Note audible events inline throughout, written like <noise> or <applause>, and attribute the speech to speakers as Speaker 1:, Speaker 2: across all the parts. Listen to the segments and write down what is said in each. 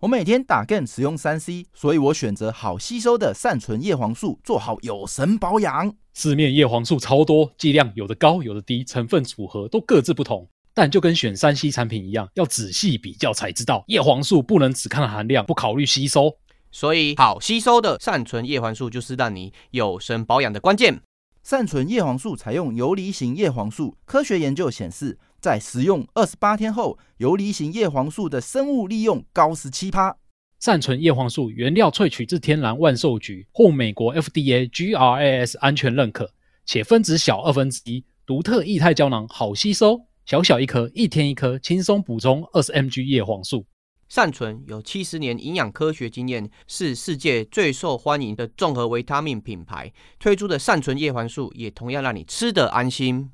Speaker 1: 我每天打 game 使用三 C，所以我选择好吸收的善存叶黄素，做好有神保养。
Speaker 2: 市面叶黄素超多，剂量有的高，有的低，成分组合都各自不同。但就跟选三 C 产品一样，要仔细比较才知道，叶黄素不能只看含量，不考虑吸收。
Speaker 3: 所以，好吸收的善存叶黄素就是让你有神保养的关键。
Speaker 1: 善存叶黄素采用游离型叶黄素，科学研究显示，在使用二十八天后，游离型叶黄素的生物利用高十七趴。
Speaker 2: 善存叶黄素原料萃取自天然万寿菊，获美国 FDA GRAS 安全认可，且分子小二分之一，独特液态胶囊，好吸收，小小一颗，一天一颗，轻松补充二十 mg 叶黄素。
Speaker 3: 善存有七十年营养科学经验，是世界最受欢迎的综合维他命品牌，推出的善存叶黄素也同样让你吃得安心。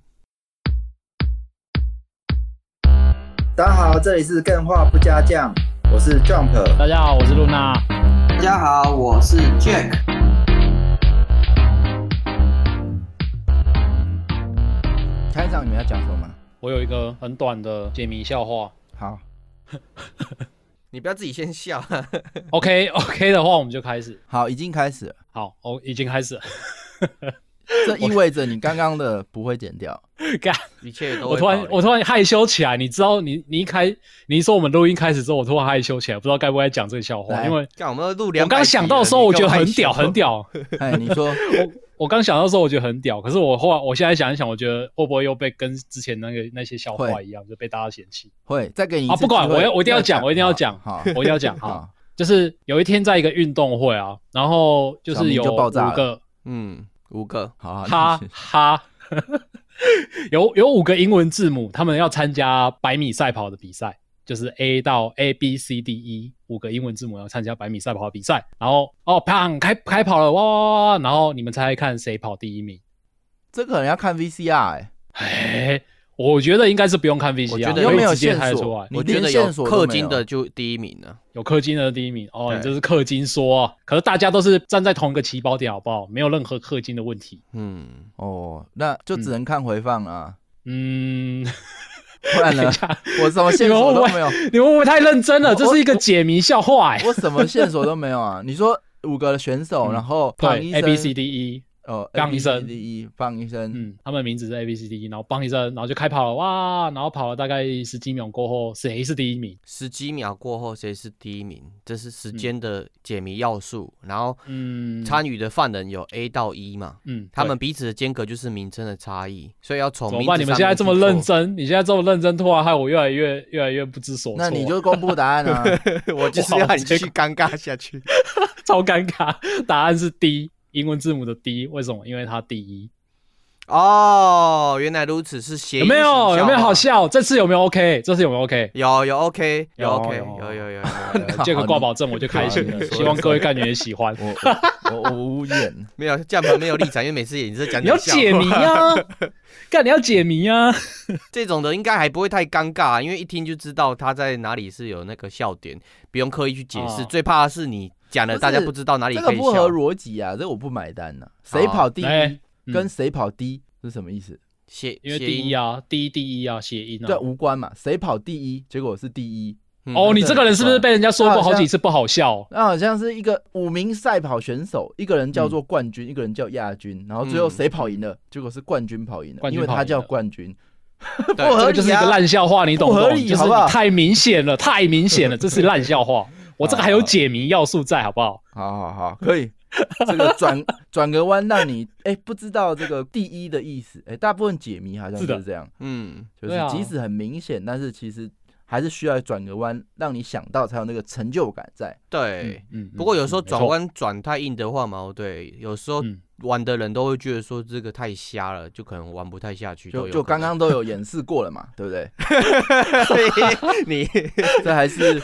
Speaker 1: 大家好，这里是更画不加酱，我是 Jump。
Speaker 2: 大家好，我是露娜。
Speaker 4: 大家好，我是 Jack。
Speaker 1: 开场你们要讲什么吗？
Speaker 2: 我有一个很短的解谜笑话。
Speaker 1: 好，<laughs>
Speaker 3: 你不要自己先笑。
Speaker 2: OK OK 的话，我们就开始。
Speaker 1: 好，已经开始了。
Speaker 2: 好，哦，已经开始了。
Speaker 1: 这意味着你刚刚的不会剪掉，<laughs>
Speaker 2: 干
Speaker 3: 一切都。
Speaker 2: 我突然我突然害羞起来，你知道你，你你一开你一说我们录音开始之后，我突然害羞起来，不知道该不该讲这个笑话，因为
Speaker 3: 干我们录两。<laughs> <laughs>
Speaker 2: 我刚想到的时候，我觉得很屌，很屌。
Speaker 1: 哎，你说
Speaker 2: 我我刚想到的时候，我觉得很屌，可是我后来我现在想一想，我觉得会不会又被跟之前那个那些笑话一样，就被大家嫌弃？
Speaker 1: 会再给你
Speaker 2: 啊！不管我要我一定要讲，我一定要讲，好，我一定要讲哈。就是有一天在一个运动会啊，然后就是有五个
Speaker 3: 嗯。五个，
Speaker 1: 好，
Speaker 2: 哈哈，<laughs> 有有五个英文字母，他们要参加百米赛跑的比赛，就是 A 到 A B C D E 五个英文字母要参加百米赛跑的比赛，然后哦，砰，开开跑了，哇哇哇哇，然后你们猜猜看谁跑第一名？
Speaker 1: 这可能要看 VCR 哎、欸，
Speaker 2: 哎。我觉得应该是不用看 VCR，
Speaker 3: 我觉得
Speaker 1: 有没有
Speaker 2: 直接猜出来。
Speaker 1: 你觉得有
Speaker 3: 氪金的就第一名了？
Speaker 2: 有氪金的第一名哦，你这是氪金说啊。可是大家都是站在同一个起跑点，好不好？没有任何氪金的问题。
Speaker 3: 嗯，
Speaker 1: 哦，那就只能看回放啊。
Speaker 2: 嗯，
Speaker 1: 不然呢？<laughs> 我什么线索都没有。
Speaker 2: 你们会不会太认真了？这是一个解谜笑话哎。
Speaker 1: 我什么线索都没有啊？你说五个选手，然后
Speaker 2: 对 A B C D E。
Speaker 1: 哦，
Speaker 2: 砰一声，
Speaker 1: 砰一声，
Speaker 2: 嗯，他们名字是 A B C D E，然后砰一声，然后就开跑了，哇，然后跑了大概十几秒过后，谁是第一名？
Speaker 3: 十几秒过后谁是第一名？这是时间的解谜要素。然后，嗯，参与的犯人有 A 到 E 嘛？嗯，他们彼此的间隔就是名称的差异，所以要从。怎么办？
Speaker 2: 你们现在这么认真，你现在这么认真，突然害我越来越越来越不知所措。
Speaker 1: 那你就公布答案啊！<laughs>
Speaker 3: 我就是要你继续尴尬下去，<laughs>
Speaker 2: 超尴尬。答案是 D。英文字母的 D 为什么？因为它第一。
Speaker 3: 哦，原来如此，是谐音。
Speaker 2: 有没有？有没有好笑？这次有没有 OK？这次有没有 OK？
Speaker 3: 有有 OK，有 OK，有有有。
Speaker 2: 这 <laughs> 个挂保证我就开心了，希望各位干员也喜欢。
Speaker 1: 我我无言，<laughs>
Speaker 3: 没有键盘没有立场，因为每次也是讲
Speaker 2: 你要解谜啊，<laughs> 干你要解谜啊。
Speaker 3: 这种的应该还不会太尴尬，因为一听就知道他在哪里是有那个笑点，不用刻意去解释。最怕的是你。讲了，大家不知道哪里可以笑。
Speaker 1: 这个不合逻辑啊，这个我不买单呐、啊。谁跑第一跟谁跑第一是什么意思？
Speaker 2: 谐，因为第一啊，第一第一啊，谐音啊。
Speaker 1: 对，无关嘛。谁跑第一，结果是第一。
Speaker 2: 嗯、哦，你这个人是不是被人家说过好几次不好笑？
Speaker 1: 那好像是一个五名赛跑选手，一个人叫做冠军，嗯、一个人叫亚军，然后最后谁跑赢了？嗯、结果是冠军跑赢了，了因为他叫冠军。<laughs>
Speaker 2: 不合理、啊，这就是一个烂笑话，你懂不懂？不合理，就是太明显了，太明显了，这是烂笑话。我这个还有解谜要素在，好不好？
Speaker 1: 好好好，可以。这个转转个弯，让你哎、欸、不知道这个第一的意思。哎、欸，大部分解谜好像是这样。嗯，就是即使很明显，但是其实还是需要转个弯，让你想到才有那个成就感在。
Speaker 3: 对，嗯。不过有时候转弯转太硬的话嘛，对，有时候。玩的人都会觉得说这个太瞎了，就可能玩不太下去。
Speaker 1: 就就刚刚都有演示过了嘛，<laughs> 对不对？
Speaker 3: 你 <laughs>
Speaker 1: 这还是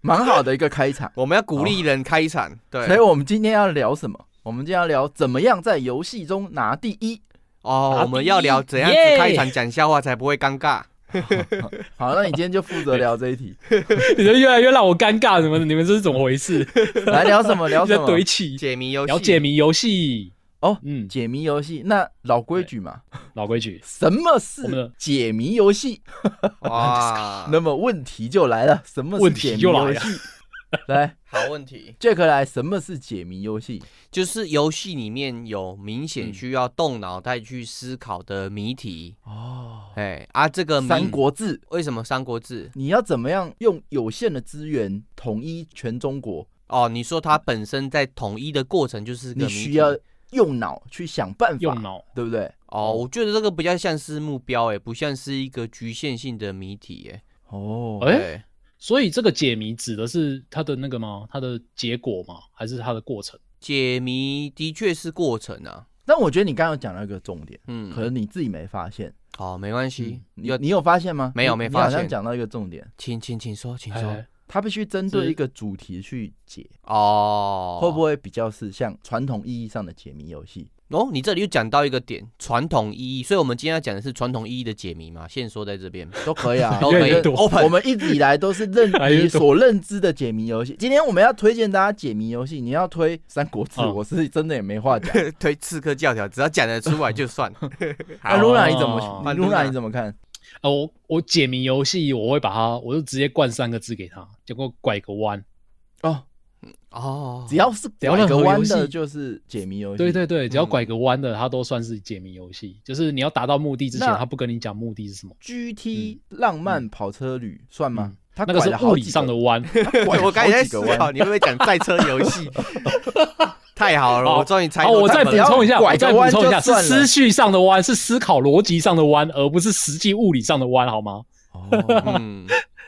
Speaker 1: 蛮好的一个开场。
Speaker 3: 我们要鼓励人开场，对。
Speaker 1: 所以我们今天要聊什么？我们今天要聊怎么样在游戏中拿第一
Speaker 3: 哦。我们要聊怎样子开场讲笑话才不会尴尬。
Speaker 1: 好，那你今天就负责聊这一题。<laughs>
Speaker 2: 你就越来越让我尴尬，什么你们这是怎么回事？<laughs>
Speaker 1: 来聊什么？<laughs> 聊什么？
Speaker 2: 堆起
Speaker 3: 解谜游戏，
Speaker 2: 聊解谜游戏。
Speaker 1: 哦，嗯，解谜游戏，那老规矩嘛，
Speaker 2: 老规矩，
Speaker 1: 什么是解谜游戏？哇，那么问题就来了，什么是解谜游戏？<laughs> 来，
Speaker 3: 好问题
Speaker 1: ，Jack 来，什么是解谜游戏？
Speaker 3: 就是游戏里面有明显需要动脑袋去思考的谜题哦。哎啊，这个
Speaker 1: 三国志
Speaker 3: 为什么三国志？
Speaker 1: 你要怎么样用有限的资源统一全中国？
Speaker 3: 哦，你说它本身在统一的过程就是
Speaker 1: 你需要用脑去想办法，
Speaker 2: 用脑，
Speaker 1: 对不对？
Speaker 3: 哦，我觉得这个比较像是目标，哎，不像是一个局限性的谜题，哎。
Speaker 1: 哦，
Speaker 2: 哎。所以这个解谜指的是它的那个吗？它的结果吗？还是它的过程？
Speaker 3: 解谜的确是过程啊。
Speaker 1: 但我觉得你刚刚讲到一个重点，嗯，可能你自己没发现。
Speaker 3: 哦，没关系。
Speaker 1: 你有你有发现吗？
Speaker 3: 没有，没发现。
Speaker 1: 好像讲到一个重点，
Speaker 3: 请请请说，请说。
Speaker 1: 它必须针对一个主题去解哦，会不会比较是像传统意义上的解谜游戏？
Speaker 3: 哦，你这里又讲到一个点，传统意义，所以我们今天要讲的是传统意义的解谜嘛？现说在这边 <laughs>
Speaker 1: 都可以啊，都可以。<laughs> 我们一直以来都是认 <laughs> 你所认知的解谜游戏。今天我们要推荐大家解谜游戏，你要推《三国志》，我是真的也没话讲。
Speaker 3: 推《刺客教条》，只要讲得出来就算。
Speaker 1: 那露娜你怎么？露娜你怎么看？
Speaker 2: 啊，我我解谜游戏，我会把它，我就直接灌三个字给他，结果拐个弯。
Speaker 1: 哦。哦，只要是拐个弯的，就是解谜游戏。
Speaker 2: 对对对，只要拐个弯的，它都算是解谜游戏。就是你要达到目的之前，他不跟你讲目的是什么。
Speaker 1: GT 浪漫跑车旅算吗？它
Speaker 2: 那个是物理上的弯。<laughs>
Speaker 3: 我刚才在思考，你会不会讲赛车游戏？<laughs> 太好了，我终于猜。
Speaker 2: 好，我再补充一下，我再补充一下，是思绪上的弯，是思考逻辑上的弯，而不是实际物理上的弯，好吗？哦。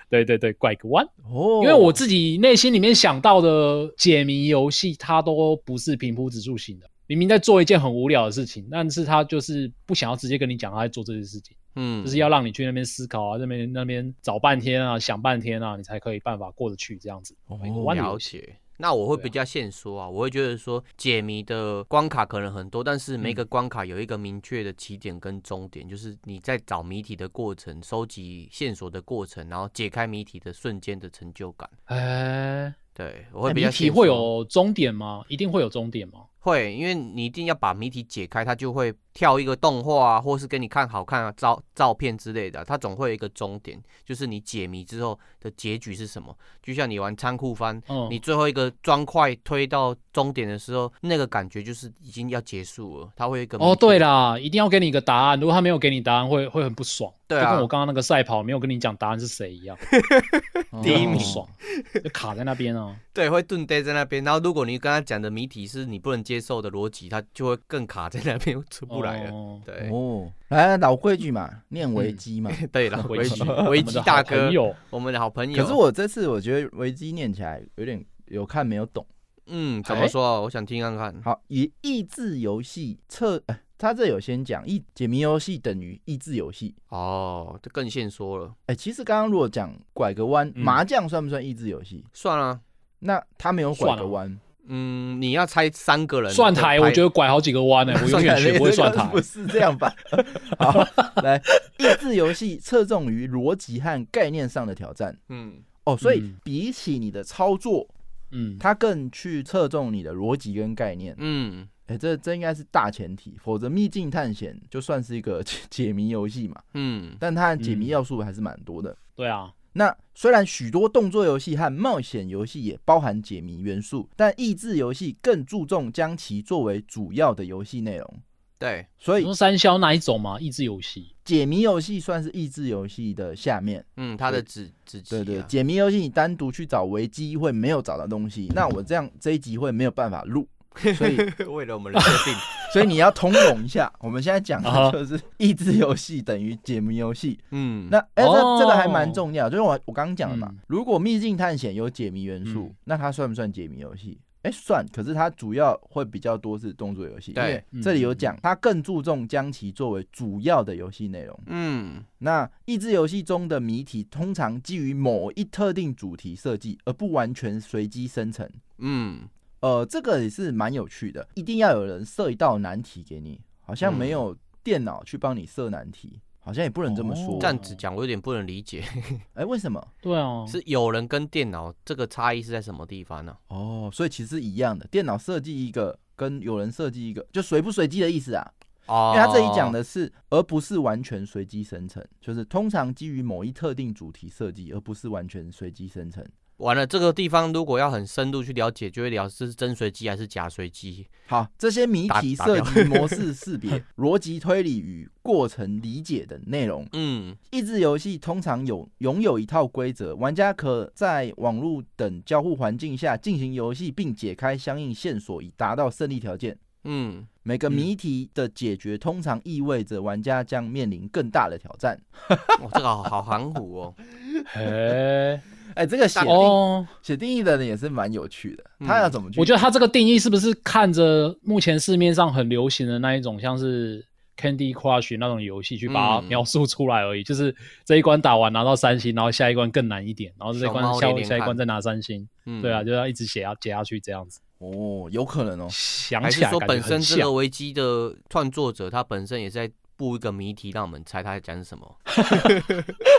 Speaker 2: 对对对，拐个弯哦，因为我自己内心里面想到的解谜游戏，它都不是平铺直叙型的。明明在做一件很无聊的事情，但是他就是不想要直接跟你讲他在做这些事情，嗯，就是要让你去那边思考啊，那边那边找半天啊，想半天啊，你才可以办法过得去这样子。
Speaker 3: 哦，了解。那我会比较现说啊，啊我会觉得说解谜的关卡可能很多，但是每个关卡有一个明确的起点跟终点，嗯、就是你在找谜题的过程、收集线索的过程，然后解开谜题的瞬间的成就感。哎，对，我会比较。谜题
Speaker 2: 会有终点吗？一定会有终点吗？
Speaker 3: 会，因为你一定要把谜题解开，它就会跳一个动画啊，或是给你看好看的照照片之类的，它总会有一个终点，就是你解谜之后的结局是什么。就像你玩仓库翻，嗯、你最后一个砖块推到终点的时候，那个感觉就是已经要结束了。它会有一个
Speaker 2: 哦，对啦，一定要给你一个答案，如果他没有给你答案，会会很不爽。
Speaker 3: 对啊，
Speaker 2: 就跟我刚刚那个赛跑没有跟你讲答案是谁一样，<laughs>
Speaker 3: 第一名
Speaker 2: 爽，就卡在那边哦。
Speaker 3: 对，会顿呆在那边。然后如果你跟他讲的谜题是你不能接受的逻辑，他就会更卡在那边出不来了。哦、对哦，
Speaker 1: 来老规矩嘛，念维基嘛。
Speaker 3: 嗯、对，老 <laughs> 规矩，维基大哥，我们的好朋友。
Speaker 1: 可是我这次我觉得维基念起来有点有看没有懂。
Speaker 3: 嗯，怎么说？欸、我想听看看。
Speaker 1: 好，以益智游戏测。他这有先讲一解谜游戏等于益智游戏
Speaker 3: 哦，这更现说了。
Speaker 1: 哎、欸，其实刚刚如果讲拐个弯，嗯、麻将算不算益智游戏？
Speaker 3: 算啊。
Speaker 1: 那他没有拐个弯。
Speaker 3: 嗯，你要猜三个人
Speaker 2: 算台，我觉得拐好几个弯呢、欸。<laughs> 我永远学不会算台。
Speaker 1: 不是这样吧？<laughs> 好，来，<laughs> 益智游戏侧重于逻辑和概念上的挑战。嗯，哦，所以比起你的操作，嗯，它更去侧重你的逻辑跟概念。嗯。哎，这这应该是大前提，否则秘境探险就算是一个解解谜游戏嘛。嗯，但它的解谜要素还是蛮多的。
Speaker 2: 对啊，
Speaker 1: 那虽然许多动作游戏和冒险游戏也包含解谜元素，但益智游戏更注重将其作为主要的游戏内容。
Speaker 3: 对，
Speaker 1: 所以
Speaker 2: 说三消哪一种嘛？益智游戏，
Speaker 1: 解谜游戏算是益智游戏的下面。
Speaker 3: 嗯，它的子子集。
Speaker 1: 对对，解谜游戏你单独去找维基会没有找到东西，那我这样这一集会没有办法录。所以 <laughs>
Speaker 3: 为了我们的设定，<laughs>
Speaker 1: 所以你要通融一下。我们现在讲的就是益智游戏等于解谜游戏。嗯，那哎，这这个还蛮重要，就是我我刚刚讲的嘛。如果秘境探险有解谜元素，那它算不算解谜游戏？哎，算。可是它主要会比较多是动作游戏，因为这里有讲，它更注重将其作为主要的游戏内容。嗯，那益智游戏中的谜题通常基于某一特定主题设计，而不完全随机生成。嗯。呃，这个也是蛮有趣的，一定要有人设一道难题给你，好像没有电脑去帮你设难题，嗯、好像也不能这么说。
Speaker 3: 哦、这样子讲，我有点不能理解。<laughs>
Speaker 1: 哎，为什么？
Speaker 2: 对啊，
Speaker 3: 是有人跟电脑这个差异是在什么地方呢？
Speaker 1: 哦，所以其实一样的，电脑设计一个跟有人设计一个，就随不随机的意思啊。哦，因为他这里讲的是，而不是完全随机生成，就是通常基于某一特定主题设计，而不是完全随机生成。
Speaker 3: 完了，这个地方如果要很深度去了解，就会聊这是真随机还是假随机。
Speaker 1: 好，这些谜题设计、模式识别、逻辑推理与过程理解等内容。嗯，益智游戏通常有拥有一套规则，玩家可在网络等交互环境下进行游戏，并解开相应线索，以达到胜利条件。嗯，每个谜题的解决通常意味着玩家将面临更大的挑战。<laughs>
Speaker 3: 哦，这个好好含糊哦。<laughs>
Speaker 1: 嘿。哎、欸，这个写哦写定义的人也是蛮有趣的。嗯、他要怎么去？
Speaker 2: 我觉得他这个定义是不是看着目前市面上很流行的那一种，像是 Candy Crush 那种游戏去把它描述出来而已？嗯、就是这一关打完拿到三星，然后下一关更难一点，然后这一关下下一关再拿三星。嗯、对啊，就要一直写要写下去这样子。
Speaker 1: 哦，有可能哦。
Speaker 2: 想起来
Speaker 3: 还是说本身这个危机的创作者他本身也在布一个谜题，让我们猜他在讲什么？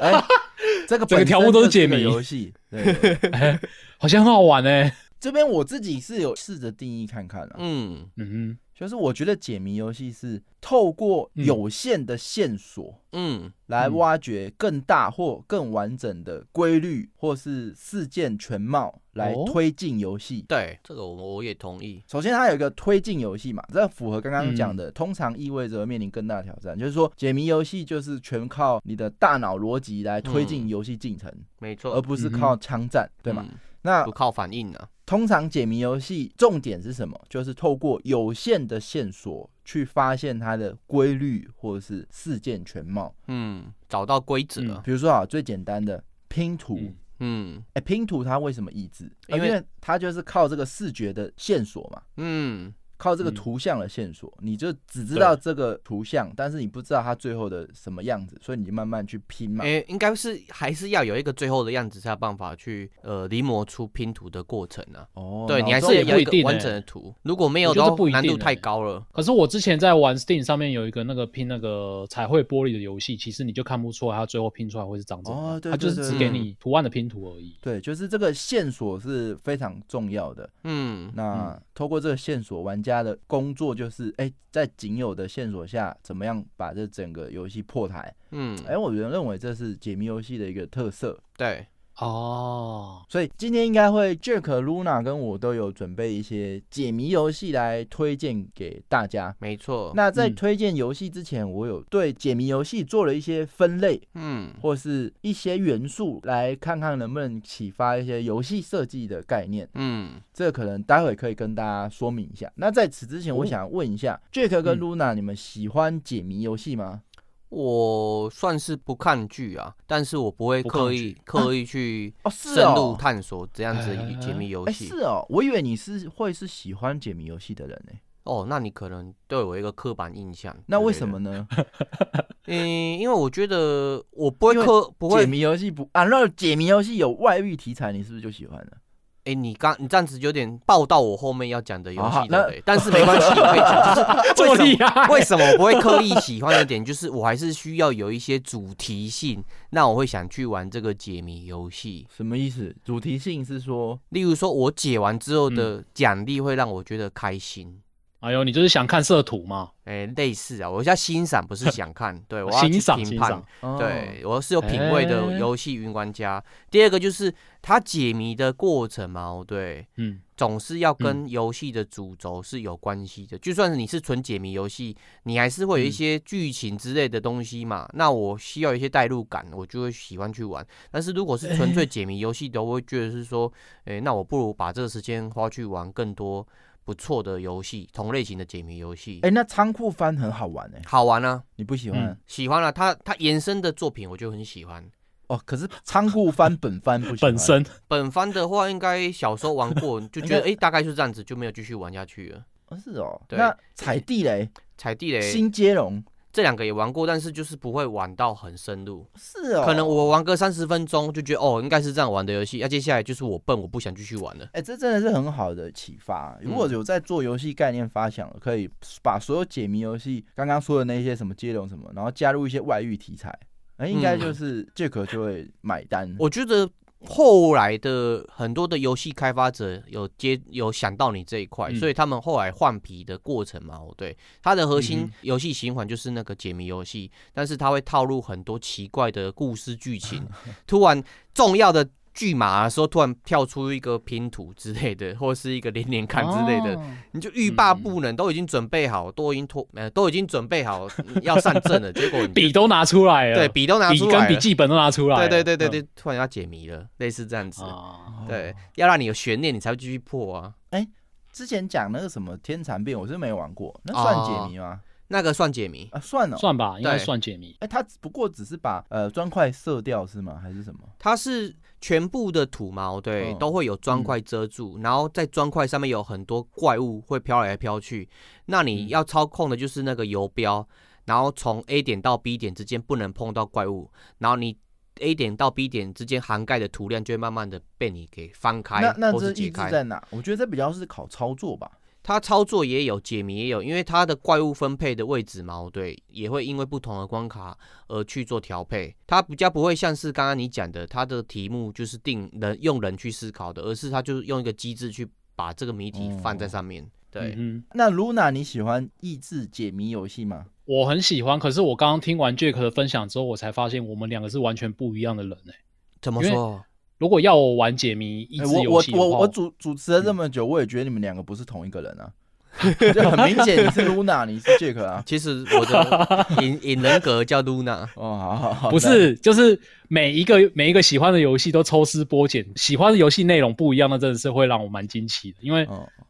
Speaker 1: 欸 <laughs> 这个
Speaker 2: 整个条目都是解
Speaker 1: 谜。游
Speaker 2: 戏，<laughs> 好像很好玩呢、欸。
Speaker 1: 这边我自己是有试着定义看看了，嗯。嗯哼，就是我觉得解谜游戏是透过有限的线索，嗯，来挖掘更大或更完整的规律或是事件全貌，来推进游戏。
Speaker 3: 对，这个我我也同意。
Speaker 1: 首先，它有一个推进游戏嘛，这符合刚刚讲的，通常意味着面临更大的挑战。就是说，解谜游戏就是全靠你的大脑逻辑来推进游戏进程，
Speaker 3: 没错，
Speaker 1: 而不是靠枪战，对吗？那
Speaker 3: 不靠反应呢？
Speaker 1: 通常解谜游戏重点是什么？就是透过有限的线索去发现它的规律或者是事件全貌。
Speaker 3: 嗯，找到规则了。
Speaker 1: 比如说啊，最简单的拼图。嗯，哎、欸，拼图它为什么一致？因为它就是靠这个视觉的线索嘛。嗯。靠这个图像的线索，嗯、你就只知道这个图像，但是你不知道它最后的什么样子，所以你就慢慢去拼嘛。诶、
Speaker 3: 欸，应该是还是要有一个最后的样子，才有办法去呃临摹出拼图的过程呢、啊。哦，对你还是有一个完整的图，欸、如果没有的话，难度太高了。
Speaker 2: 可是我之前在玩 Steam 上面有一个那个拼那个彩绘玻璃的游戏，其实你就看不出来它最后拼出来会是长怎样。它就是只给你图案的拼图而已。
Speaker 1: 对，就是这个线索是非常重要的。嗯，那。嗯透过这个线索，玩家的工作就是，哎，在仅有的线索下，怎么样把这整个游戏破台？嗯，哎，我原认为这是解谜游戏的一个特色。
Speaker 3: 对。
Speaker 1: 哦，所以今天应该会 Jack、Luna 跟我都有准备一些解谜游戏来推荐给大家。
Speaker 3: 没错，
Speaker 1: 那在推荐游戏之前，我有对解谜游戏做了一些分类，嗯，或是一些元素，来看看能不能启发一些游戏设计的概念。嗯，这个可能待会可以跟大家说明一下。那在此之前，我想问一下、哦、Jack 跟 Luna，你们喜欢解谜游戏吗？
Speaker 3: 我算是不看剧啊，但是我不会刻意刻意去深入探索这样子解谜游戏。
Speaker 1: 是哦，我以为你是会是喜欢解谜游戏的人呢。
Speaker 3: 哦，那你可能对我一个刻板印象。
Speaker 1: 那为什么呢？
Speaker 3: 嗯，<laughs> 因为我觉得我不会刻不会
Speaker 1: 解谜游戏不啊，那解谜游戏有外遇题材，你是不是就喜欢了？
Speaker 3: 哎、欸，你刚你这样子有点报到我后面要讲的游戏的，但是没关系，我讲，就是 <laughs> 为什么为什么我不会刻意喜欢的点，就是我还是需要有一些主题性，那我会想去玩这个解谜游戏。
Speaker 1: 什么意思？主题性是说，
Speaker 3: 例如说我解完之后的奖励会让我觉得开心。
Speaker 2: 哎呦，你就是想看色图吗？
Speaker 3: 哎、欸，类似啊，我要欣赏，不是想看。对，我要去评判。对，我是有品味的游戏云玩家。欸、第二个就是它解谜的过程嘛，对，嗯，总是要跟游戏的主轴是有关系的。嗯、就算是你是纯解谜游戏，你还是会有一些剧情之类的东西嘛。嗯、那我需要一些代入感，我就会喜欢去玩。但是如果是纯粹解谜游戏的，我会觉得是说，哎、欸，那我不如把这个时间花去玩更多。不错的游戏，同类型的解谜游戏。
Speaker 1: 哎、欸，那仓库翻很好玩哎、欸，
Speaker 3: 好玩啊！
Speaker 1: 你不喜欢？
Speaker 3: 嗯、喜欢啊！他他延伸的作品我就很喜欢。
Speaker 1: 哦，可是仓库翻本翻不喜欢。
Speaker 2: 本身
Speaker 3: 本翻的话，应该小时候玩过，<laughs> 就觉得哎、欸，大概就是这样子，就没有继续玩下去了。
Speaker 1: 哦，是哦。对那踩地雷，
Speaker 3: 踩地雷，
Speaker 1: 新接龙。
Speaker 3: 这两个也玩过，但是就是不会玩到很深入。
Speaker 1: 是哦，
Speaker 3: 可能我玩个三十分钟就觉得哦，应该是这样玩的游戏。那、啊、接下来就是我笨，我不想继续玩了。
Speaker 1: 哎、欸，这真的是很好的启发。如果有在做游戏概念发想，可以把所有解谜游戏刚刚说的那些什么接龙什么，然后加入一些外遇题材，那、欸，应该就是 Jack 就会买单。
Speaker 3: 我觉得。后来的很多的游戏开发者有接有想到你这一块，嗯、所以他们后来换皮的过程嘛，对，它的核心游戏循环就是那个解谜游戏，嗯、但是它会套入很多奇怪的故事剧情，突然重要的。巨马的时候突然跳出一个拼图之类的，或是一个连连看之类的，哦、你就欲罢不能，都已经准备好，都已经脱呃都已经准备好要上阵了，<laughs> 结果
Speaker 2: 笔都拿出来了，
Speaker 3: 对，笔都拿出来了，
Speaker 2: 笔跟笔记本都拿出来了，
Speaker 3: 对对对对对，突然要解谜了，类似这样子，哦、对，要让你有悬念，你才会继续破啊。
Speaker 1: 哎、欸，之前讲那个什么天蚕变，我是没玩过，那算解谜吗？哦
Speaker 3: 那个算解谜。
Speaker 1: 啊，算了，
Speaker 2: 算吧，应该算解谜。
Speaker 1: 哎，它不过只是把呃砖块射掉是吗？还是什么？
Speaker 3: 他是全部的土毛，对，都会有砖块遮住，然后在砖块上面有很多怪物会飘来飘去。那你要操控的就是那个游标，然后从 A 点到 B 点之间不能碰到怪物，然后你 A 点到 B 点之间涵盖的图量就会慢慢的被你给翻开，
Speaker 1: 那那
Speaker 3: 这意
Speaker 1: 志在哪？我觉得这比较是考操作吧。
Speaker 3: 它操作也有解谜也有，因为它的怪物分配的位置嘛，对，也会因为不同的关卡而去做调配。它比较不会像是刚刚你讲的，它的题目就是定人用人去思考的，而是它就是用一个机制去把这个谜题放在上面。哦、对，
Speaker 1: 嗯，那 Luna 你喜欢益智解谜游戏吗？
Speaker 2: 我很喜欢，可是我刚刚听完 Jack 的分享之后，我才发现我们两个是完全不一样的人呢。
Speaker 3: 怎么说？
Speaker 2: 如果要我玩解谜益智游戏，
Speaker 1: 我我我主主持了这么久，我也觉得你们两个不是同一个人啊。<laughs> 就很明显，你是 Luna，你是 Jack 啊。
Speaker 3: 其实我的 <laughs> 隐隐人格叫 Luna。
Speaker 1: 哦，好好好，
Speaker 2: 不是，就是每一个每一个喜欢的游戏都抽丝剥茧，喜欢的游戏内容不一样，那真的是会让我蛮惊奇的。因为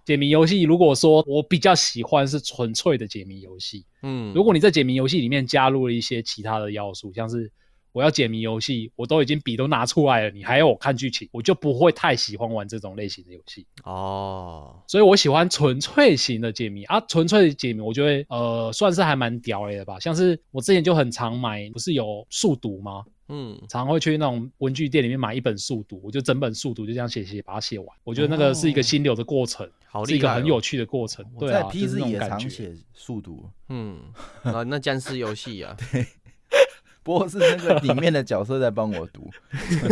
Speaker 2: 解谜游戏，如果说我比较喜欢是纯粹的解谜游戏，嗯，如果你在解谜游戏里面加入了一些其他的要素，像是。我要解谜游戏，我都已经笔都拿出来了，你还要我看剧情，我就不会太喜欢玩这种类型的游戏哦。所以我喜欢纯粹型的解谜啊，纯粹的解谜，我觉得呃算是还蛮屌的吧。像是我之前就很常买，不是有速读吗？嗯，常会去那种文具店里面买一本速读，我就整本速读就这样写写把它写完。我觉得那个是一个心流的过程，是一个很有趣的过程。对啊，
Speaker 1: 在 PC 也常写速读。
Speaker 3: 嗯，<laughs> 啊，那僵尸游戏啊，
Speaker 1: 对。<laughs> 不过是那个里面的角色在帮我读，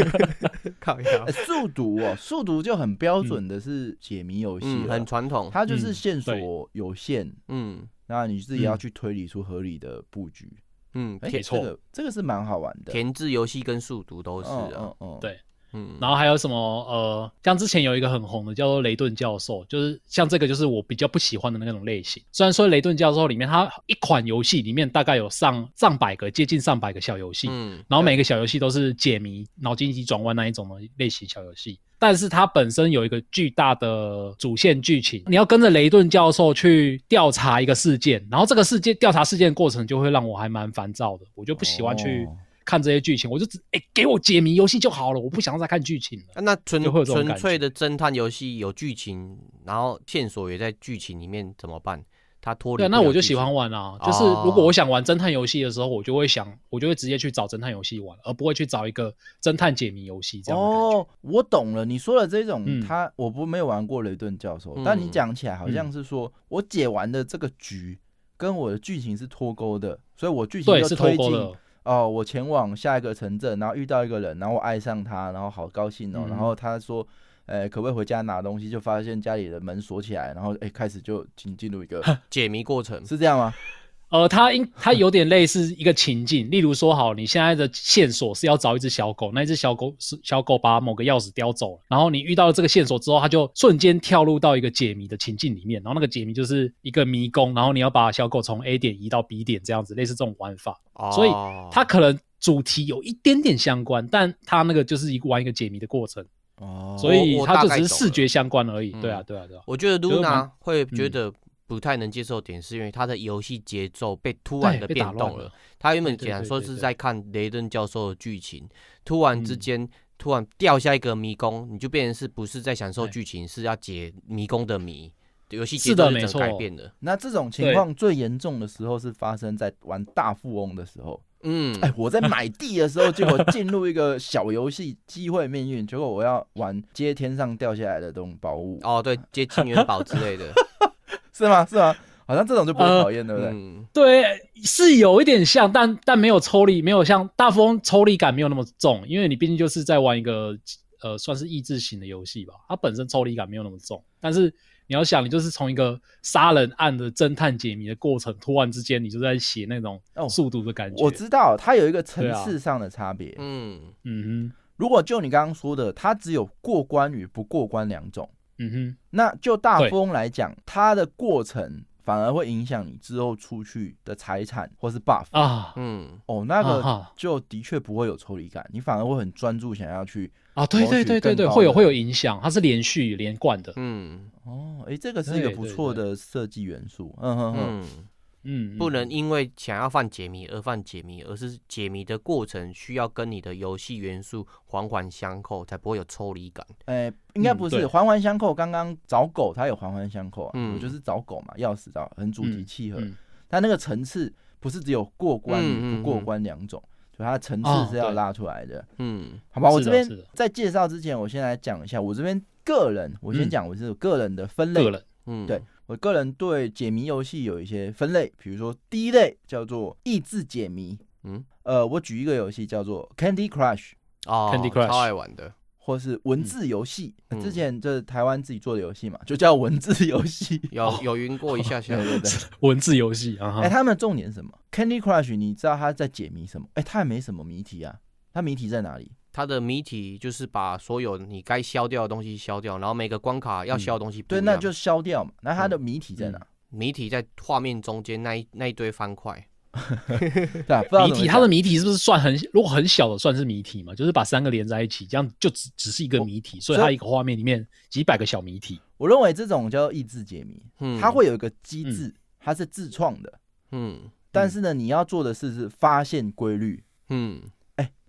Speaker 1: <laughs>
Speaker 3: 靠一下
Speaker 1: 速读哦，速读就很标准的是解谜游戏，
Speaker 3: 很传统，
Speaker 1: 它就是线索有限，嗯，那你自己要去推理出合理的布局，
Speaker 2: 嗯，没错，这
Speaker 1: 个这个是蛮好玩的，
Speaker 3: 填字游戏跟速读都是啊，
Speaker 2: 嗯嗯，对。嗯，然后还有什么？呃，像之前有一个很红的叫做雷顿教授，就是像这个就是我比较不喜欢的那种类型。虽然说雷顿教授里面，它一款游戏里面大概有上上百个，接近上百个小游戏，嗯，然后每个小游戏都是解谜、脑筋急转弯那一种的类型小游戏，但是它本身有一个巨大的主线剧情，你要跟着雷顿教授去调查一个事件，然后这个事件调查事件的过程就会让我还蛮烦躁的，我就不喜欢去。哦看这些剧情，我就只哎、欸，给我解谜游戏就好了，我不想再看剧情了。
Speaker 3: 那纯纯粹的侦探游戏有剧情，然后线索也在剧情里面怎么办？他脱离。对，
Speaker 2: 那我就喜欢玩啊。就是如果我想玩侦探游戏的时候，我就会想，我就会直接去找侦探游戏玩，而不会去找一个侦探解谜游戏这样。哦，
Speaker 1: 我懂了，你说的这种，嗯、他我不没有玩过雷顿教授，嗯、但你讲起来好像是说我解完的这个局跟我的剧情是脱钩的，所以我剧情就推进。哦，我前往下一个城镇，然后遇到一个人，然后我爱上他，然后好高兴哦。嗯、然后他说，呃，可不可以回家拿东西？就发现家里的门锁起来，然后哎，开始就进进入一个
Speaker 3: 解谜过程，
Speaker 1: 是这样吗？
Speaker 2: 呃，它应它有点类似一个情境，例如说，好，你现在的线索是要找一只小狗，那一只小狗是小狗把某个钥匙叼走了，然后你遇到了这个线索之后，它就瞬间跳入到一个解谜的情境里面，然后那个解谜就是一个迷宫，然后你要把小狗从 A 点移到 B 点，这样子类似这种玩法，哦、所以它可能主题有一点点相关，但它那个就是一个玩一个解谜的过程，哦，所以它就只是视觉相关而已，对啊，对啊，对啊，
Speaker 3: 我觉得 Luna 会觉得。不太能接受点是因为他的游戏节奏被突然的变动了。了他原本讲说是在看雷顿教授的剧情，突然之间、嗯、突然掉下一个迷宫，你就变成是不是在享受剧情，是要解迷宫的谜。游戏节奏是改变的。
Speaker 1: 那这种情况最严重的时候是发生在玩大富翁的时候。嗯，哎，我在 <laughs> 买地的时候，结果进入一个小游戏，机会命运，结果我要玩接天上掉下来的这种宝物。
Speaker 3: 哦，对，接金元宝之类的。
Speaker 1: 是吗？是吗？好像这种就不会讨厌，对不对？
Speaker 2: 嗯、对，是有一点像，但但没有抽离，没有像大富翁抽离感没有那么重，因为你毕竟就是在玩一个呃，算是益智型的游戏吧，它本身抽离感没有那么重。但是你要想，你就是从一个杀人案的侦探解谜的过程，突然之间你就在写那种速度的感觉。
Speaker 1: 哦、我知道它有一个层次上的差别。
Speaker 2: 嗯嗯哼。
Speaker 1: 如果就你刚刚说的，它只有过关与不过关两种，
Speaker 2: 嗯哼，
Speaker 1: 那就大富翁来讲，它的过程反而会影响你之后出去的财产或是 buff
Speaker 2: 啊，
Speaker 3: 嗯，
Speaker 1: 哦，那个就的确不会有抽离感，你反而会很专注想要去
Speaker 2: 啊，对对对对对，会有会有影响，它是连续连贯的，
Speaker 3: 嗯，
Speaker 1: 哦，哎，这个是一个不错的设计元素，嗯哼哼。
Speaker 3: 嗯，不能因为想要犯解谜而犯解谜，而是解谜的过程需要跟你的游戏元素环环相扣，才不会有抽离感。
Speaker 1: 哎、欸，应该不是环环、嗯、相扣。刚刚找狗，它有环环相扣啊，嗯，我就是找狗嘛，钥匙找很主题契合。嗯嗯、但那个层次不是只有过关与不过关两种，嗯嗯嗯、就它的层次是要拉出来的。嗯，好吧，我这边在介绍之前，我先来讲一下我这边个人，我先讲我是个人的分类。嗯，对。我个人对解谜游戏有一些分类，比如说第一类叫做益智解谜，嗯，呃，我举一个游戏叫做 Candy Crush，
Speaker 3: 哦，Candy Crush 超爱玩的，
Speaker 1: 或是文字游戏，嗯、之前就是台湾自己做的游戏嘛，就叫文字游戏，
Speaker 3: 有有云过一下下，<laughs> 对对对，<laughs>
Speaker 2: 文字游戏啊，
Speaker 1: 哎、欸，他们的重点是什么？Candy Crush，你知道他在解谜什么？哎、欸，他也没什么谜题啊，他谜题在哪里？
Speaker 3: 它的谜题就是把所有你该消掉的东西消掉，然后每个关卡要消的东西
Speaker 1: 对，那就消掉嘛。那它的谜题在哪？
Speaker 3: 谜、嗯、题在画面中间那一那一堆方块。<laughs> <laughs>
Speaker 1: 对啊，谜
Speaker 2: 题它的谜题是不是算很如果很小的算是谜题嘛？就是把三个连在一起，这样就只只是一个谜题，所以它一个画面里面几百个小谜题。
Speaker 1: 我认为这种叫益智解谜，嗯、它会有一个机制，它是自创的，嗯，但是呢，你要做的事是发现规律，嗯。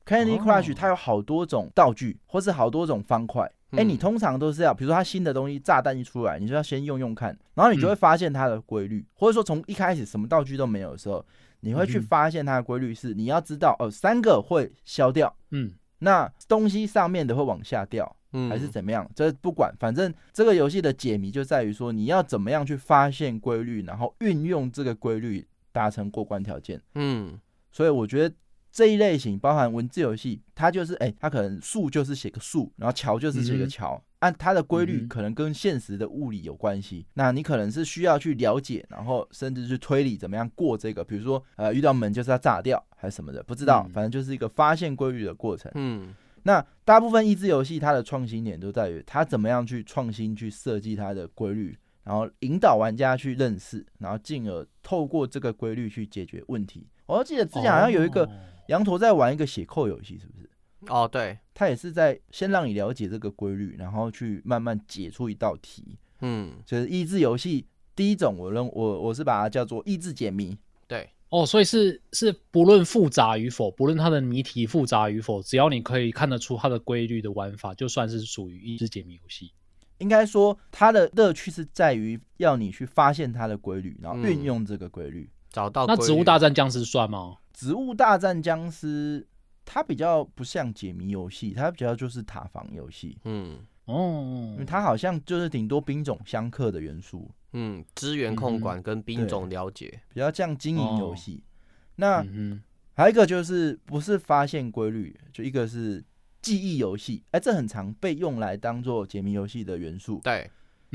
Speaker 1: Candy Crush 它有好多种道具，或是好多种方块。哎、欸，你通常都是要，比如说它新的东西炸弹一出来，你就要先用用看，然后你就会发现它的规律，或者说从一开始什么道具都没有的时候，你会去发现它的规律是你要知道哦，三个会消掉，嗯，那东西上面的会往下掉，嗯，还是怎么样？这不管，反正这个游戏的解谜就在于说你要怎么样去发现规律，然后运用这个规律达成过关条件，嗯，所以我觉得。这一类型包含文字游戏，它就是哎，它可能树就是写个树，然后桥就是写个桥，嗯、按它的规律可能跟现实的物理有关系。嗯、那你可能是需要去了解，然后甚至去推理怎么样过这个，比如说呃遇到门就是要炸掉还是什么的，不知道，反正就是一个发现规律的过程。嗯，那大部分益智游戏它的创新点都在于它怎么样去创新去设计它的规律，然后引导玩家去认识，然后进而透过这个规律去解决问题。我记得之前好像有一个。哦羊驼在玩一个写扣游戏，是不是？
Speaker 3: 哦，对，
Speaker 1: 他也是在先让你了解这个规律，然后去慢慢解出一道题。嗯，就是益智游戏第一种，我认我我是把它叫做益智解谜。
Speaker 3: 对，
Speaker 2: 哦，所以是是不论复杂与否，不论它的谜题复杂与否，只要你可以看得出它的规律的玩法，就算是属于益智解谜游戏。
Speaker 1: 应该说，它的乐趣是在于要你去发现它的规律，然后运用这个规律，
Speaker 3: 嗯、找到。
Speaker 2: 那植物大战僵尸算吗？
Speaker 1: 植物大战僵尸，它比较不像解谜游戏，它比较就是塔防游戏。嗯，哦，因为它好像就是顶多兵种相克的元素。
Speaker 3: 嗯，资源控管跟兵种了解，
Speaker 1: 嗯、比较像经营游戏。哦、那、嗯、还有一个就是不是发现规律，就一个是记忆游戏。哎、欸，这很常被用来当做解谜游戏的元素。
Speaker 3: 对，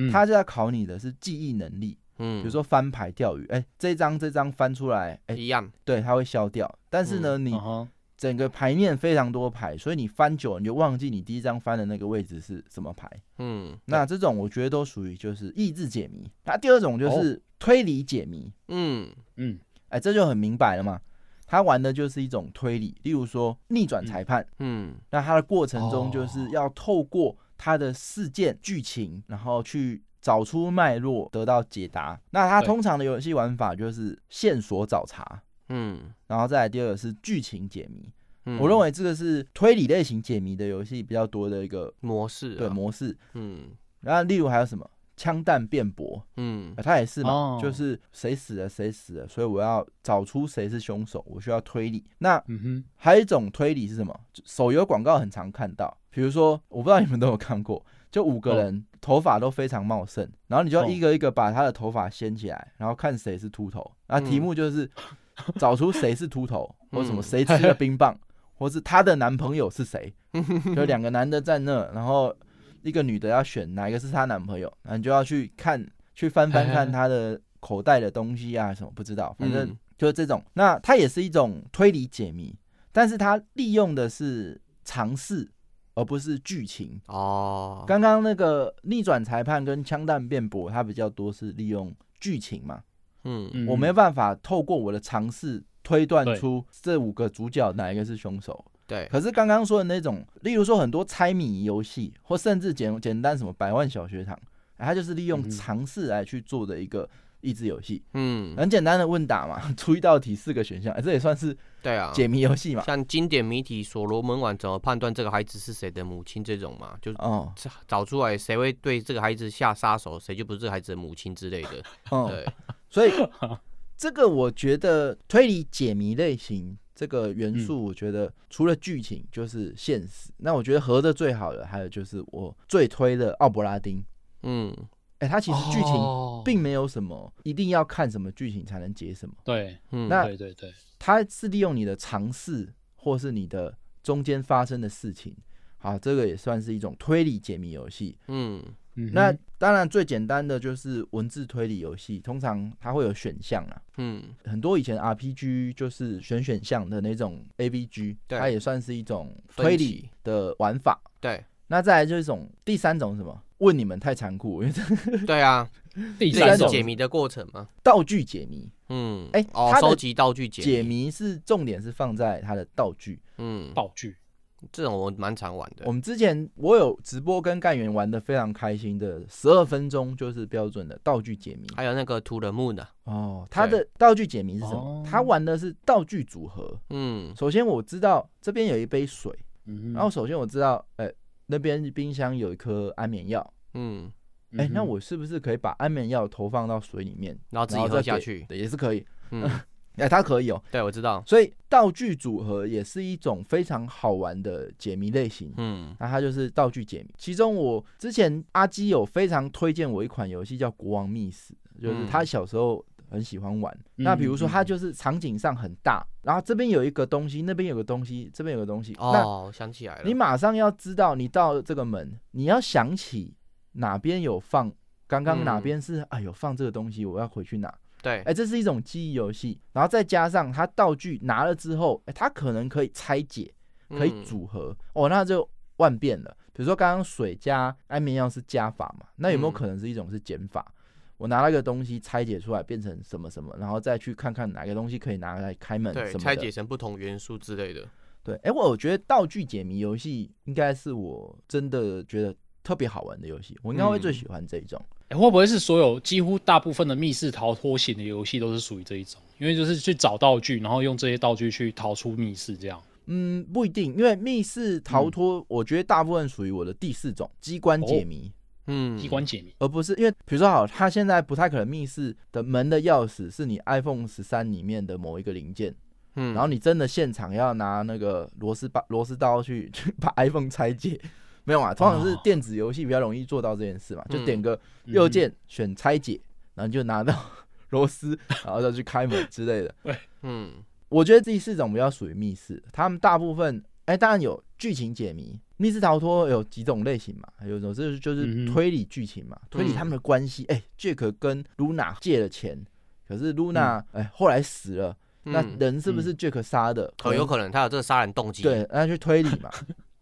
Speaker 1: 它就要考你的是记忆能力。嗯，比如说翻牌钓鱼，哎、欸，这张这张翻出来，哎、欸，
Speaker 3: 一样，
Speaker 1: 对，它会消掉。但是呢，嗯、你整个牌面非常多牌，所以你翻久了你就忘记你第一张翻的那个位置是什么牌。嗯，那这种我觉得都属于就是意志解谜。那第二种就是推理解谜。嗯嗯，哎、欸，这就很明白了嘛，他玩的就是一种推理，例如说逆转裁判。嗯，嗯，那他的过程中就是要透过他的事件剧情，然后去。找出脉络，得到解答。那它通常的游戏玩法就是线索找查，嗯，然后再来第二个是剧情解谜。嗯，我认为这个是推理类型解谜的游戏比较多的一个
Speaker 3: 模式，
Speaker 1: 对模式。嗯，然后例如还有什么枪弹辩驳，嗯，它也是嘛，就是谁死了谁死了，所以我要找出谁是凶手，我需要推理。那还有一种推理是什么？手游广告很常看到，比如说我不知道你们都有看过。就五个人头发都非常茂盛，然后你就要一个一个把他的头发掀起来，然后看谁是秃头。那题目就是 <laughs> 找出谁是秃头，或什么谁吃了冰棒，或是他的男朋友是谁。<laughs> 就两个男的在那，然后一个女的要选哪一个是她男朋友，然后你就要去看，去翻翻看 <laughs> 他的口袋的东西啊什么，不知道，反正就是这种。那它也是一种推理解谜，但是它利用的是尝试。而不是剧情
Speaker 3: 哦。
Speaker 1: 刚刚那个逆转裁判跟枪弹辩驳，它比较多是利用剧情嘛。
Speaker 3: 嗯，
Speaker 1: 我没办法透过我的尝试推断出这五个主角哪一个是凶手。
Speaker 3: 对。
Speaker 1: 可是刚刚说的那种，例如说很多猜谜游戏，或甚至简简单什么百万小学堂，它就是利用尝试来去做的一个。益智游戏，嗯，很简单的问答嘛，<laughs> 出一道题四个选项，欸，这也算是对啊。解谜游戏嘛，
Speaker 3: 像经典谜题所罗门王怎么判断这个孩子是谁的母亲这种嘛，就哦。找出来谁会对这个孩子下杀手，谁就不是这个孩子的母亲之类的，哦，对，
Speaker 1: 所以 <laughs> 这个我觉得推理解谜类型这个元素，我觉得除了剧情就是现实，嗯，那我觉得合的最好的还有就是我最推的奥伯拉丁，嗯。哎，它其实剧情并没有什么一定要看什么剧情才能解什么。
Speaker 2: 对，
Speaker 1: 嗯，那
Speaker 2: 对对对，
Speaker 1: 它是利用你的尝试或是你的中间发生的事情，好，这个也算是一种推理解谜游戏。嗯，那当然最简单的就是文字推理游戏，通常它会有选项啊。嗯，很多以前 RPG 就是选选项的那种 AVG，它也算是一种推理的玩法。
Speaker 3: 对，
Speaker 1: 那再来就是一种第三种什么？问你们太残酷，因为 <laughs>
Speaker 3: 对啊，第三种解谜的过程嘛，
Speaker 1: 道具解谜，
Speaker 3: 嗯，哎、欸，哦，收集道具解
Speaker 1: 解谜是重点是放在它的道具，
Speaker 2: 嗯，道具。
Speaker 3: 这种我蛮常玩的。
Speaker 1: 我们之前我有直播跟干员玩的非常开心的，十二分钟就是标准的道具解谜，
Speaker 3: 还有那个 To the Moon 的
Speaker 1: 哦，它的道具解谜是什么？他玩的是道具组合，嗯，首先我知道这边有一杯水，嗯，然后首先我知道，哎、欸。那边冰箱有一颗安眠药，嗯，哎、欸，那我是不是可以把安眠药投放到水里面，
Speaker 3: 然后自己喝下去？
Speaker 1: 对，也是可以，嗯，<laughs> 哎、欸，它可以哦、喔。
Speaker 3: 对，我知道。
Speaker 1: 所以道具组合也是一种非常好玩的解谜类型，嗯，那它就是道具解谜。其中我之前阿基有非常推荐我一款游戏叫《国王密室》，就是他小时候。很喜欢玩，那比如说它就是场景上很大，嗯、然后这边有一个东西，那边有个东西，这边有个东西。
Speaker 3: 哦，想起来了。
Speaker 1: 你马上要知道，你到这个门，你要想起哪边有放，刚刚哪边是、嗯、哎呦放这个东西，我要回去拿。
Speaker 3: 对，
Speaker 1: 哎，这是一种记忆游戏，然后再加上它道具拿了之后，哎，它可能可以拆解，可以组合，嗯、哦，那就万变了。比如说刚刚水加安眠药是加法嘛，那有没有可能是一种是减法？嗯我拿那个东西拆解出来变成什么什么，然后再去看看哪个东西可以拿来开门什么的。
Speaker 3: 对，拆解成不同元素之类的。
Speaker 1: 对，哎、欸，我觉得道具解谜游戏应该是我真的觉得特别好玩的游戏，我应该会最喜欢这一种。
Speaker 2: 哎、嗯欸，会不会是所有几乎大部分的密室逃脱型的游戏都是属于这一种？因为就是去找道具，然后用这些道具去逃出密室这样。
Speaker 1: 嗯，不一定，因为密室逃脱，我觉得大部分属于我的第四种机关解谜。哦
Speaker 2: 嗯，机关解谜，
Speaker 1: 而不是因为比如说好，他现在不太可能密室的门的钥匙是你 iPhone 十三里面的某一个零件，嗯，然后你真的现场要拿那个螺丝把螺丝刀去 <laughs> 去把 iPhone 拆解，没有嘛？通常是电子游戏比较容易做到这件事嘛，就点个右键选拆解，然后就拿到 <laughs> 螺丝，然后再去开门之类的。<laughs> 对，嗯，我觉得第四种比较属于密室，他们大部分。哎、欸，当然有剧情解谜，密室逃脱有几种类型嘛？有一种就是就是推理剧情嘛，嗯、推理他们的关系。哎、欸、Jack 跟 Luna 借了钱，可是 Luna 哎、嗯欸、后来死了，嗯、那人是不是 Jack 杀的？
Speaker 3: 可有可能他有这个杀人动机。
Speaker 1: 对，那去推理嘛。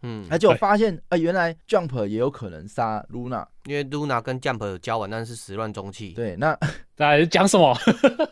Speaker 1: 嗯，而且我发现，呃，原来 Jump 也有可能杀 Luna，
Speaker 3: 因为 Luna 跟 Jump 有交往，但是始乱终弃。
Speaker 1: 对，那 <laughs>
Speaker 2: 大家讲什么？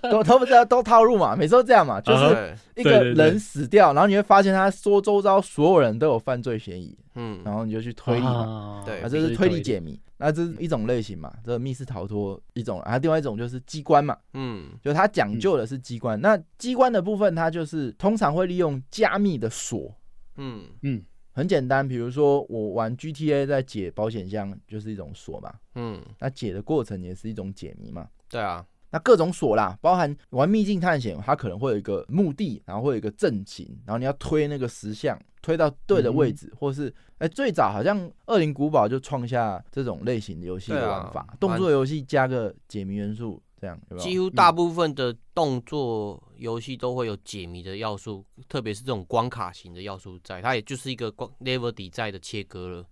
Speaker 1: 都都不知道，都套路嘛，每次都这样嘛，就是一个人死掉，然后你会发现他说周遭所有人都有犯罪嫌疑，嗯，然后你就去推理嘛，对，啊，这是推理解谜，那这是一种类型嘛，这个密室逃脱一种，然后另外一种就是机关嘛，嗯，就它讲究的是机关，那机关的部分它就是通常会利用加密的锁，嗯。嗯。很简单，比如说我玩 GTA 在解保险箱，就是一种锁嘛。嗯，那解的过程也是一种解谜嘛。
Speaker 3: 对啊，
Speaker 1: 那各种锁啦，包含玩秘境探险，它可能会有一个目的，然后会有一个阵型，然后你要推那个石像，推到对的位置，嗯、或是哎、欸，最早好像《恶灵古堡》就创下这种类型的游戏的玩法，啊、动作游戏加个解谜元素。这样有有
Speaker 3: 几乎大部分的动作游戏都会有解谜的要素，嗯、特别是这种关卡型的要素在，它也就是一个光 level 底在的切割了。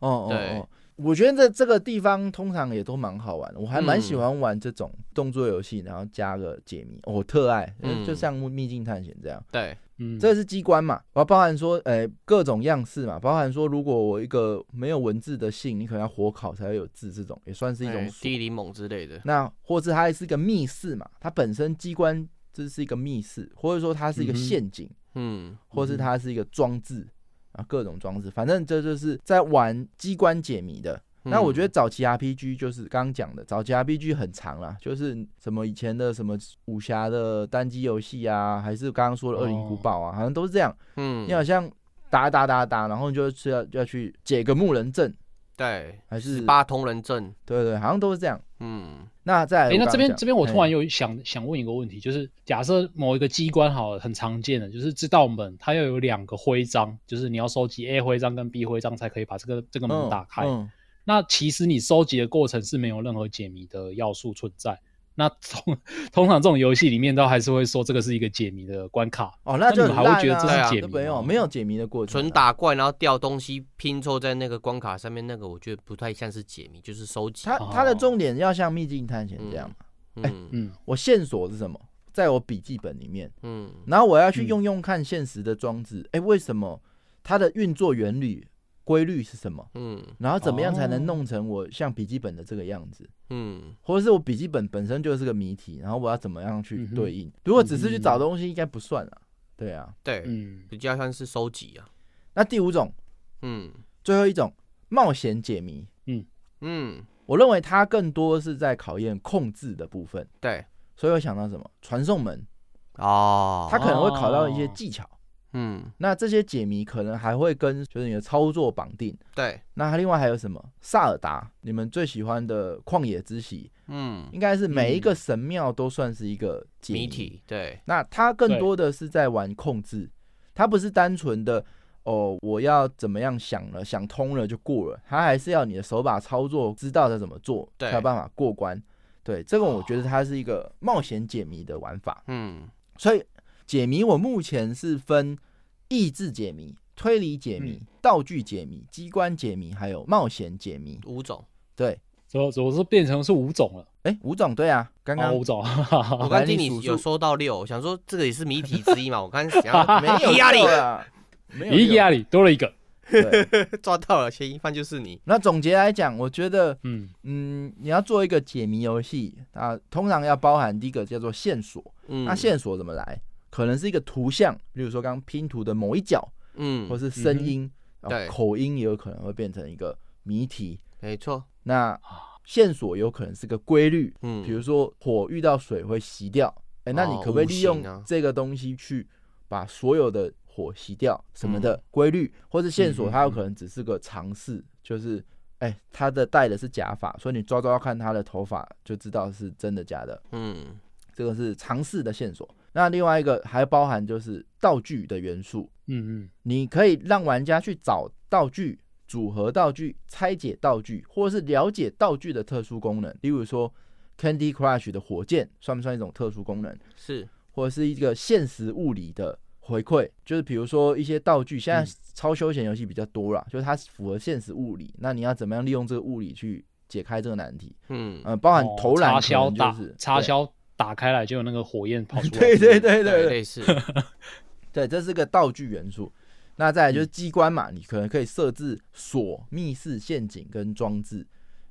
Speaker 1: 哦，对哦，哦，我觉得这这个地方通常也都蛮好玩的，我还蛮喜欢玩这种动作游戏，然后加个解谜，我、哦、特爱，嗯，就像秘境探险这样。
Speaker 3: 对，
Speaker 1: 嗯，这个是机关嘛，包包含说，呃，各种样式嘛，包含说，如果我一个没有文字的信，你可能要火烤才会有字，这种也算是一种
Speaker 3: 地灵猛之类的。
Speaker 1: 那或者它还是一个密室嘛，它本身机关这是一个密室，或者说它是一个陷阱，嗯，或是它是一个装置啊，各种装置，反正这就是在玩机关解谜的。那我觉得早期 RPG 就是刚刚讲的，早期 RPG 很长啦，就是什么以前的什么武侠的单机游戏啊，还是刚刚说的《恶灵古堡》啊，好像都是这样。嗯，你好像打打打打，然后就是要要去解个木人阵，
Speaker 3: 对，
Speaker 1: 还是
Speaker 3: 八通人
Speaker 1: 阵，对对，好像都是这样。嗯，那在
Speaker 2: 哎，那这边这边我突然又想想问一个问题，就是假设某一个机关好了，很常见的就是知道门，它要有两个徽章，就是你要收集 A 徽章跟 B 徽章才可以把这个这个门打开。嗯嗯那其实你收集的过程是没有任何解谜的要素存在。那通通常这种游戏里面都还是会说这个是一个解谜的关卡。
Speaker 1: 哦，那就、啊、
Speaker 2: 你们还会觉得这是解谜？
Speaker 1: 没有，没有解谜的过程，
Speaker 3: 纯打怪然后掉东西拼凑在那个关卡上面，那个我觉得不太像是解谜，就是收集。
Speaker 1: 它它的重点要像秘境探险这样嘛？嗯嗯，欸、嗯，我线索是什么？在我笔记本里面。嗯，然后我要去用用看现实的装置。哎、嗯欸，为什么它的运作原理？规律是什么？嗯，然后怎么样才能弄成我像笔记本的这个样子？嗯，或者是我笔记本本身就是个谜题，然后我要怎么样去对应？如果只是去找东西，应该不算啊。对啊，
Speaker 3: 对，嗯，比较像是收集啊。
Speaker 1: 那第五种，嗯，最后一种冒险解谜，嗯嗯，我认为它更多是在考验控制的部分。
Speaker 3: 对，
Speaker 1: 所以我想到什么？传送门哦，它可能会考到一些技巧。嗯，那这些解谜可能还会跟就是你的操作绑定。
Speaker 3: 对，
Speaker 1: 那另外还有什么？萨尔达，你们最喜欢的旷野之息，嗯，应该是每一个神庙都算是一个解谜。
Speaker 3: 谜题。对，
Speaker 1: 那它更多的是在玩控制，它不是单纯的哦，我要怎么样想了，想通了就过了，它还是要你的手把操作，知道它怎么做，才有办法过关。对，这个我觉得它是一个冒险解谜的玩法。嗯，所以。解谜我目前是分益智解谜、推理解谜、嗯、道具解谜、机关解谜，还有冒险解谜
Speaker 3: 五种。
Speaker 1: 对，
Speaker 2: 怎么怎么是变成是五种了？
Speaker 1: 哎、欸，五种对啊，刚刚、哦、
Speaker 2: 五种。<laughs>
Speaker 3: 我刚听你有说到六，想说这个也是谜题之一嘛？<laughs> 我刚想要
Speaker 1: 没有 <laughs> 压力了，
Speaker 2: 没有压力，多了一
Speaker 1: 个，
Speaker 3: 抓到了，嫌疑犯就是你。
Speaker 1: 那总结来讲，我觉得，嗯嗯，你要做一个解谜游戏啊，通常要包含第一个叫做线索。嗯，那线索怎么来？可能是一个图像，比如说刚刚拼图的某一角，嗯，或是声音，嗯、然后口音也有可能会变成一个谜题，
Speaker 3: 没错。
Speaker 1: 那线索有可能是个规律，嗯，比如说火遇到水会熄掉，哎、欸，那你可不可以利用这个东西去把所有的火熄掉什么的规律，嗯、或是线索它有可能只是个尝试，就是哎，他、欸、的戴的是假发，所以你抓抓看他的头发就知道是真的假的，嗯，这个是尝试的线索。那另外一个还包含就是道具的元素，嗯嗯，你可以让玩家去找道具、组合道具、拆解道具，或者是了解道具的特殊功能。例如说，Candy Crush 的火箭算不算一种特殊功能？
Speaker 3: 是，
Speaker 1: 或者是一个现实物理的回馈，就是比如说一些道具，现在超休闲游戏比较多啦，就是它符合现实物理，那你要怎么样利用这个物理去解开这个难题？嗯呃，包含投篮就是
Speaker 2: 插销。打开来就有那个火焰跑出来，<laughs>
Speaker 1: 对对对对，
Speaker 3: 类似，<laughs>
Speaker 1: 对，这是个道具元素。那再来就是机关嘛，你可能可以设置锁、密室、陷阱跟装置。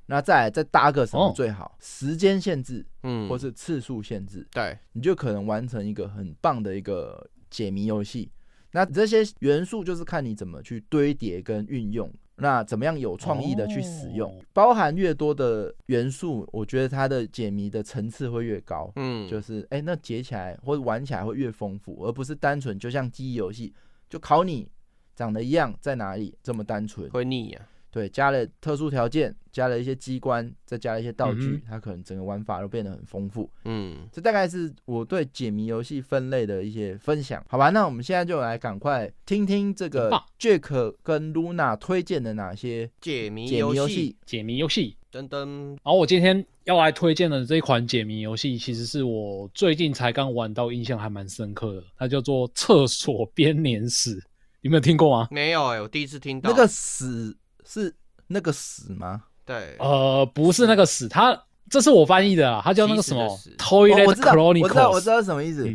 Speaker 1: 那再来再搭个什么最好？时间限制，嗯，或是次数限制，
Speaker 3: 对，
Speaker 1: 你就可能完成一个很棒的一个解谜游戏。那这些元素就是看你怎么去堆叠跟运用。那怎么样有创意的去使用？哦、包含越多的元素，我觉得它的解谜的层次会越高。嗯，就是哎、欸，那解起来或者玩起来会越丰富，而不是单纯就像记忆游戏，就考你长得一样在哪里这么单纯，
Speaker 3: 会腻呀、啊。
Speaker 1: 对，加了特殊条件，加了一些机关，再加了一些道具，嗯、它可能整个玩法都变得很丰富。嗯，这大概是我对解谜游戏分类的一些分享，好吧？那我们现在就来赶快听听这个 Jack 跟 Luna 推荐的哪些
Speaker 3: 解谜游戏？
Speaker 2: 解谜游戏，
Speaker 3: 噔噔。
Speaker 2: 然后我今天要来推荐的这一款解谜游戏，其实是我最近才刚玩到，印象还蛮深刻的。它叫做《厕所编年史》，有没有听过吗？
Speaker 3: 没有哎、欸，我第一次听到
Speaker 1: 那个史。是那个屎吗？
Speaker 3: 对，
Speaker 2: 呃，不是那个屎，他这是我翻译的啊，它叫那个什么 Toilet Chronicles，
Speaker 1: 我知道，我知道，我知道什么意思。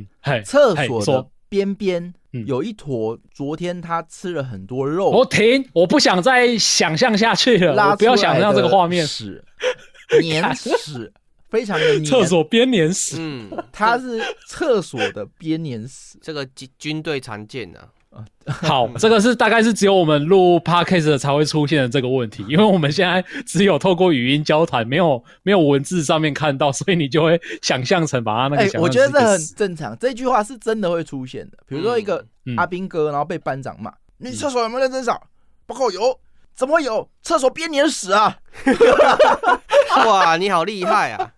Speaker 1: 厕所的边边嗯、有一坨，昨天他吃了很多肉。
Speaker 2: 我停，我不想再想象下去了。我不要想象这个画面。
Speaker 1: 屎，黏屎，非常的黏。
Speaker 2: 厕所边粘屎，
Speaker 3: 嗯，
Speaker 1: 它是厕所的边粘屎，
Speaker 3: 这个军军队常见的。
Speaker 2: 好，这个是大概是只有我们录 podcast 才会出现的这个问题，因为我们现在只有透过语音交谈，没有没有文字上面看到，所以你就会想象成把它那个。哎，
Speaker 1: 我觉得这很正常，这句话是真的会出现的。比如说一个阿兵哥，然后被班长骂：“你厕所有没有认真扫？不够有。”怎么会有厕所编年史啊？<laughs>
Speaker 3: 哇，你好厉害啊！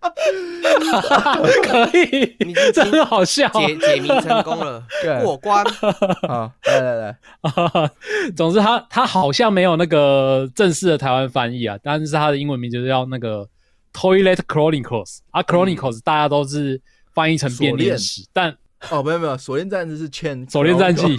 Speaker 2: 可以，你 <laughs> 真的好笑，
Speaker 3: 解解谜成功了，过关。<laughs>
Speaker 1: 好，来来来，
Speaker 2: 总之他他好像没有那个正式的台湾翻译啊，但是他的英文名就是叫那个 Toilet Chronicles 啊，Chronicles 大家都是翻译成便利史，但。
Speaker 1: 哦，没有没有，锁链战士是欠 <laughs>
Speaker 2: 锁链战记，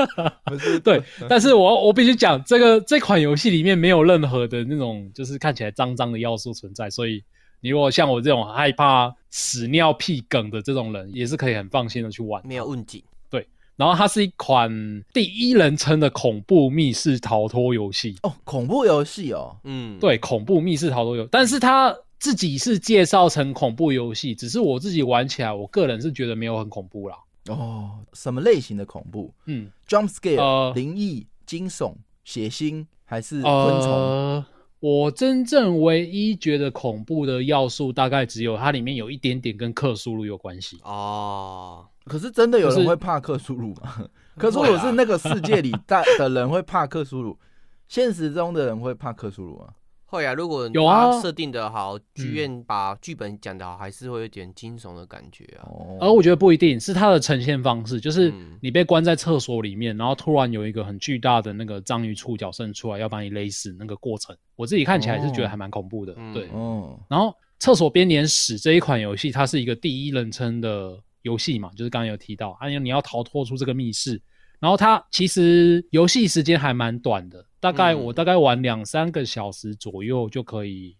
Speaker 2: <laughs> 对，但是我我必须讲，这个这款游戏里面没有任何的那种就是看起来脏脏的要素存在，所以你如果像我这种害怕屎尿屁梗的这种人，也是可以很放心的去玩，
Speaker 3: 没有问题。
Speaker 2: 对，然后它是一款第一人称的恐怖密室逃脱游戏。
Speaker 1: 哦，恐怖游戏哦，
Speaker 2: 嗯，对，恐怖密室逃脱游，但是它。自己是介绍成恐怖游戏，只是我自己玩起来，我个人是觉得没有很恐怖啦。
Speaker 1: 哦，什么类型的恐怖？嗯，jump scare，呃，灵异、惊悚、血腥，还是昆虫？
Speaker 2: 呃，我真正唯一觉得恐怖的要素，大概只有它里面有一点点跟克苏鲁有关系。
Speaker 1: 哦，可是真的有人会怕克苏鲁吗？克苏鲁是 <laughs> 那个世界里大的人会怕克苏鲁，现实中的人会怕克苏鲁吗？
Speaker 3: 会啊，如果有啊，设定的好，剧院把剧本讲的好，还是会有点惊悚的感觉啊。
Speaker 2: 而我觉得不一定是它的呈现方式，就是你被关在厕所里面，然后突然有一个很巨大的那个章鱼触角伸出来要把你勒死那个过程，我自己看起来是觉得还蛮恐怖的。对，哦。然后厕所编年史这一款游戏，它是一个第一人称的游戏嘛，就是刚刚有提到，还有你要逃脱出这个密室。然后它其实游戏时间还蛮短的，大概我大概玩两三个小时左右就可以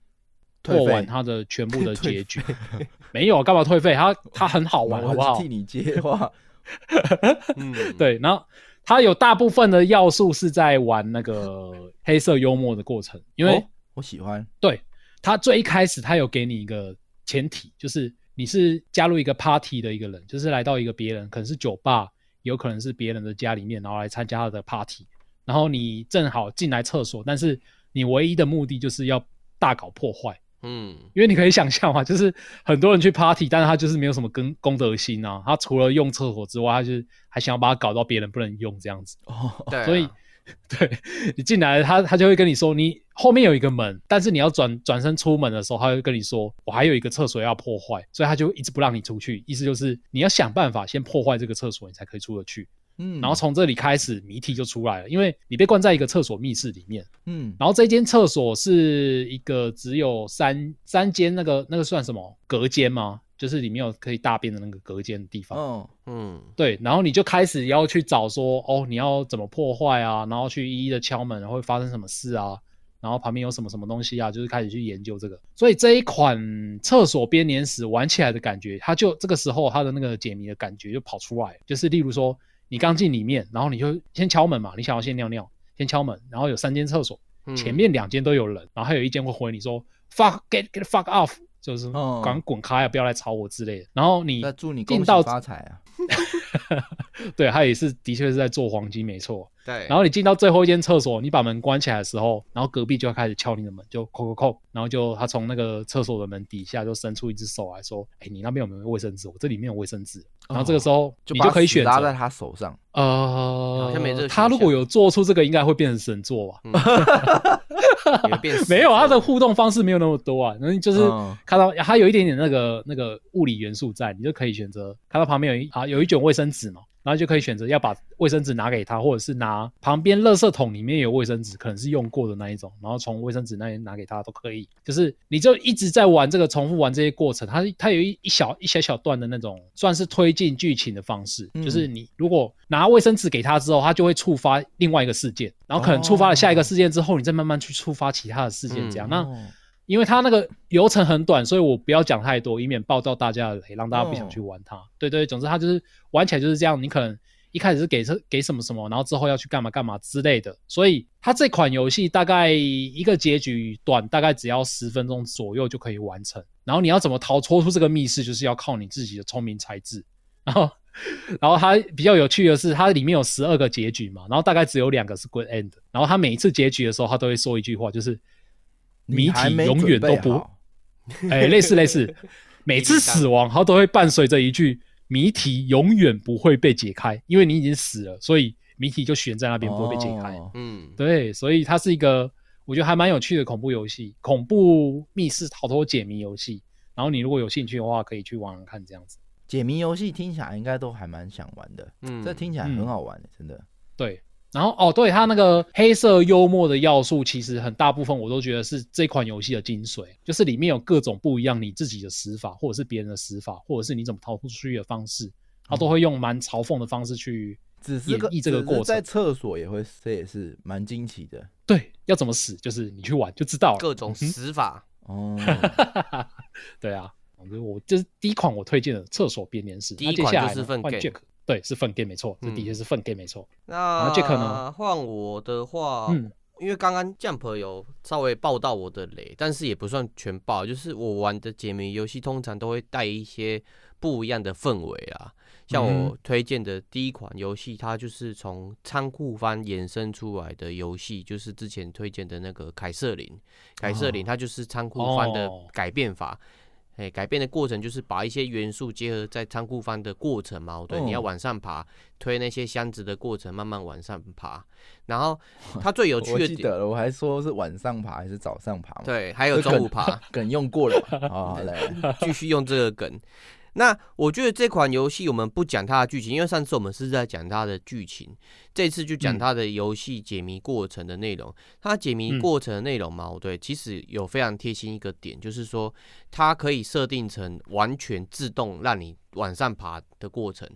Speaker 2: 过完它的全部的结局。<laughs> <laughs> 没有干嘛退费？它它很好玩，<laughs> 好不好？
Speaker 1: 替你接话。
Speaker 2: 嗯，对。然后它有大部分的要素是在玩那个黑色幽默的过程，因为
Speaker 1: 我喜欢。
Speaker 2: 对，它最一开始它有给你一个前提，就是你是加入一个 party 的一个人，就是来到一个别人可能是酒吧。有可能是别人的家里面，然后来参加他的 party，然后你正好进来厕所，但是你唯一的目的就是要大搞破坏，嗯，因为你可以想象嘛，<laughs> 就是很多人去 party，但是他就是没有什么跟公德心啊，他除了用厕所之外，他就是还想要把它搞到别人不能用这样子，哦，对，所以。<laughs> 对，你进来，他他就会跟你说，你后面有一个门，但是你要转转身出门的时候，他会跟你说，我还有一个厕所要破坏，所以他就一直不让你出去，意思就是你要想办法先破坏这个厕所，你才可以出得去。嗯，然后从这里开始谜题就出来了，因为你被关在一个厕所密室里面，嗯，然后这间厕所是一个只有三三间那个那个算什么隔间吗？就是里面有可以大便的那个隔间的地方。嗯嗯，对，然后你就开始要去找说，哦，你要怎么破坏啊？然后去一一的敲门，然后会发生什么事啊？然后旁边有什么什么东西啊？就是开始去研究这个。所以这一款厕所编年史玩起来的感觉，它就这个时候它的那个解谜的感觉就跑出来。就是例如说，你刚进里面，然后你就先敲门嘛，你想要先尿尿，先敲门，然后有三间厕所，前面两间都有人，然后还有一间会回你说 fuck get get fuck off。就是赶滚开啊！不要来吵我之类的。然后你
Speaker 1: 祝你恭喜发财啊！<laughs>
Speaker 2: 对，他也是的确是在做黄金，没错。
Speaker 3: 对。
Speaker 2: 然后你进到最后一间厕所，你把门关起来的时候，然后隔壁就要开始敲你的门，就扣扣扣。然后就他从那个厕所的门底下就伸出一只手来说：“哎，你那边有没有卫生纸？我这里面有卫生纸。”然后这个时候你就可以选择
Speaker 1: 拉在他手上。
Speaker 2: 呃，他如果有做出这个，应该会变成神作吧？<laughs> 没有，它的互动方式没有那么多啊，能就是看到它有一点点那个那个物理元素在，你就可以选择看到旁边有一啊有一卷卫生纸嘛。然后就可以选择要把卫生纸拿给他，或者是拿旁边垃圾桶里面有卫生纸，可能是用过的那一种，然后从卫生纸那里拿给他都可以。就是你就一直在玩这个，重复玩这些过程。它它有一一小一小小段的那种，算是推进剧情的方式。嗯、就是你如果拿卫生纸给他之后，他就会触发另外一个事件，然后可能触发了下一个事件之后，你再慢慢去触发其他的事件，这样。嗯、那因为它那个流程很短，所以我不要讲太多，以免爆到大家的雷，让大家不想去玩它。哦、对对，总之它就是玩起来就是这样。你可能一开始是给这给什么什么，然后之后要去干嘛干嘛之类的。所以它这款游戏大概一个结局短，大概只要十分钟左右就可以完成。然后你要怎么逃脱出这个密室，就是要靠你自己的聪明才智。然后，然后它比较有趣的是，它里面有十二个结局嘛，然后大概只有两个是 good end。然后它每一次结局的时候，它都会说一句话，就是谜题永远都不，哎，类似类似。<laughs> 每次死亡，它都会伴随着一句“谜题永远不会被解开”，因为你已经死了，所以谜题就悬在那边，不会被解开。嗯，对，所以它是一个我觉得还蛮有趣的恐怖游戏，恐怖密室逃脱解谜游戏。然后你如果有兴趣的话，可以去玩玩看这样子。
Speaker 1: 解谜游戏听起来应该都还蛮想玩的，嗯，这听起来很好玩，真的。
Speaker 2: 对。然后哦，对，它那个黑色幽默的要素，其实很大部分我都觉得是这款游戏的精髓，就是里面有各种不一样你自己的死法，或者是别人的死法，或者是你怎么逃出去的方式，它都会用蛮嘲讽的方式去演绎这个过程。
Speaker 1: 在厕所也会，这也是蛮惊奇的。
Speaker 2: 对，要怎么死，就是你去玩就知道了。
Speaker 3: 各种死法哦，<laughs>
Speaker 2: 对啊，反正我这是第一款我推荐的厕所编年史，
Speaker 3: 第一款就是粪 game。
Speaker 2: 对，是粪 game 没错，这的确是粪 game 没错。
Speaker 3: 嗯、那杰克呢？换我的话，嗯，因为刚刚 Jump 有稍微爆到我的雷，但是也不算全爆，就是我玩的解谜游戏通常都会带一些不一样的氛围啊。像我推荐的第一款游戏，它就是从仓库番衍生出来的游戏，就是之前推荐的那个凯瑟琳。凯瑟琳它就是仓库番的改变法。哦哎，改变的过程就是把一些元素结合在仓库方的过程嘛。对，你要往上爬，推那些箱子的过程，慢慢往上爬。然后 <laughs> 它最有趣的，
Speaker 1: 我记得了，我还说是晚上爬还是早上爬？
Speaker 3: 对，还有中午爬，<laughs>
Speaker 1: 梗，梗用过了。好嘞，<laughs>
Speaker 3: 继续用这个梗。那我觉得这款游戏我们不讲它的剧情，因为上次我们是在讲它的剧情，这次就讲它的游戏解谜过程的内容。它解谜过程的内容嘛，我对，其实有非常贴心一个点，就是说它可以设定成完全自动让你往上爬的过程，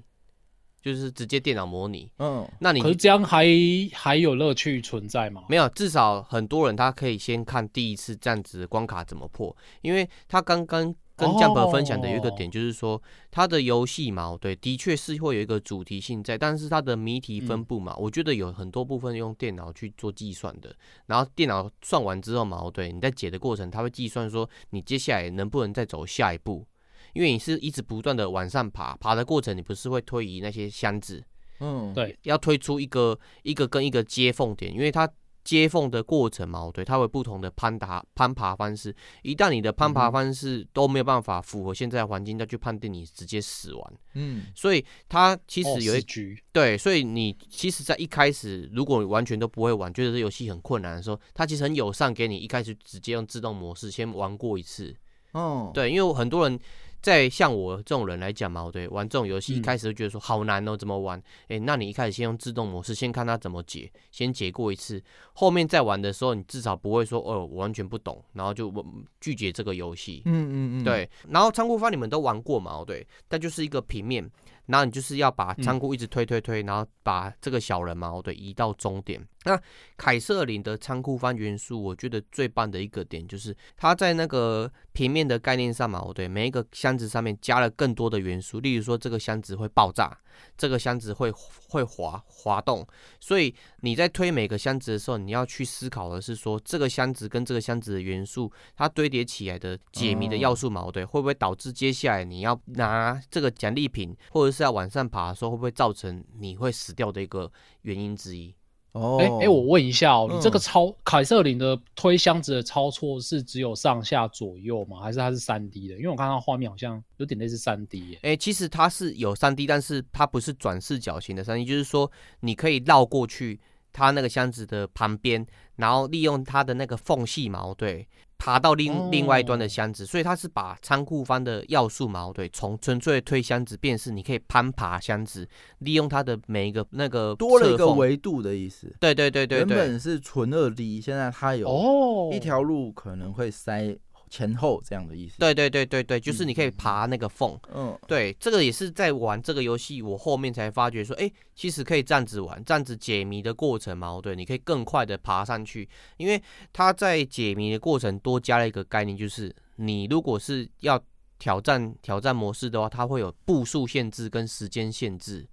Speaker 3: 就是直接电脑模拟。嗯，那你
Speaker 2: 可是这样还还有乐趣存在吗？
Speaker 3: 没有，至少很多人他可以先看第一次这样子的关卡怎么破，因为他刚刚。跟 Jump 分享的有一个点，就是说它的游戏嘛，对，的确是会有一个主题性在，但是它的谜题分布嘛，我觉得有很多部分用电脑去做计算的，然后电脑算完之后嘛，对，你在解的过程，它会计算说你接下来能不能再走下一步，因为你是一直不断的往上爬，爬的过程你不是会推移那些箱子，
Speaker 2: 嗯，对，
Speaker 3: 要推出一个一个跟一个接缝点，因为它。接缝的过程嘛，对，它会不同的攀爬攀爬方式。一旦你的攀爬方式都没有办法符合现在环境，再去判定你直接死亡。嗯，所以它其实有一局、哦、对，所以你其实，在一开始，如果你完全都不会玩，觉得这游戏很困难的时候，它其实很友善，给你一开始直接用自动模式先玩过一次。哦，对，因为很多人。在像我这种人来讲嘛，对，玩这种游戏一开始就觉得说好难哦，怎么玩？诶、欸，那你一开始先用自动模式，先看它怎么解，先解过一次，后面再玩的时候，你至少不会说哦，我完全不懂，然后就拒绝这个游戏。嗯嗯嗯，对。然后仓库方你们都玩过嘛？对，但就是一个平面。然后你就是要把仓库一直推推推，然后把这个小人嘛，对，移到终点。那凯瑟琳的仓库方元素，我觉得最棒的一个点就是它在那个平面的概念上嘛，对，每一个箱子上面加了更多的元素，例如说这个箱子会爆炸，这个箱子会会滑滑动，所以你在推每个箱子的时候，你要去思考的是说这个箱子跟这个箱子的元素，它堆叠起来的解谜的要素嘛，对，会不会导致接下来你要拿这个奖励品，或者是要往上爬的时候，会不会造成你会死掉的一个原因之一？
Speaker 2: 哦，哎哎，我问一下哦，你这个超凯瑟琳的推箱子的操作是只有上下左右吗？还是它是三 D 的？因为我看到画面好像有点类似三 D。
Speaker 3: 哎，其实它是有三 D，但是它不是转视角型的三 D，就是说你可以绕过去它那个箱子的旁边，然后利用它的那个缝隙毛，对。爬到另另外一端的箱子，哦、所以它是把仓库方的要素矛，对，从纯粹推箱子变是你可以攀爬箱子，利用它的每一个那个
Speaker 1: 多了一个维度的意思。
Speaker 3: 对对对对对，
Speaker 1: 原本是纯二 D，现在它有哦一条路可能会塞。前后这样的意思，
Speaker 3: 对对对对对，就是你可以爬那个缝，嗯，对，这个也是在玩这个游戏，我后面才发觉说，哎，其实可以这样子玩，这样子解谜的过程嘛，对，你可以更快的爬上去，因为它在解谜的过程多加了一个概念，就是你如果是要挑战挑战模式的话，它会有步数限制跟时间限制。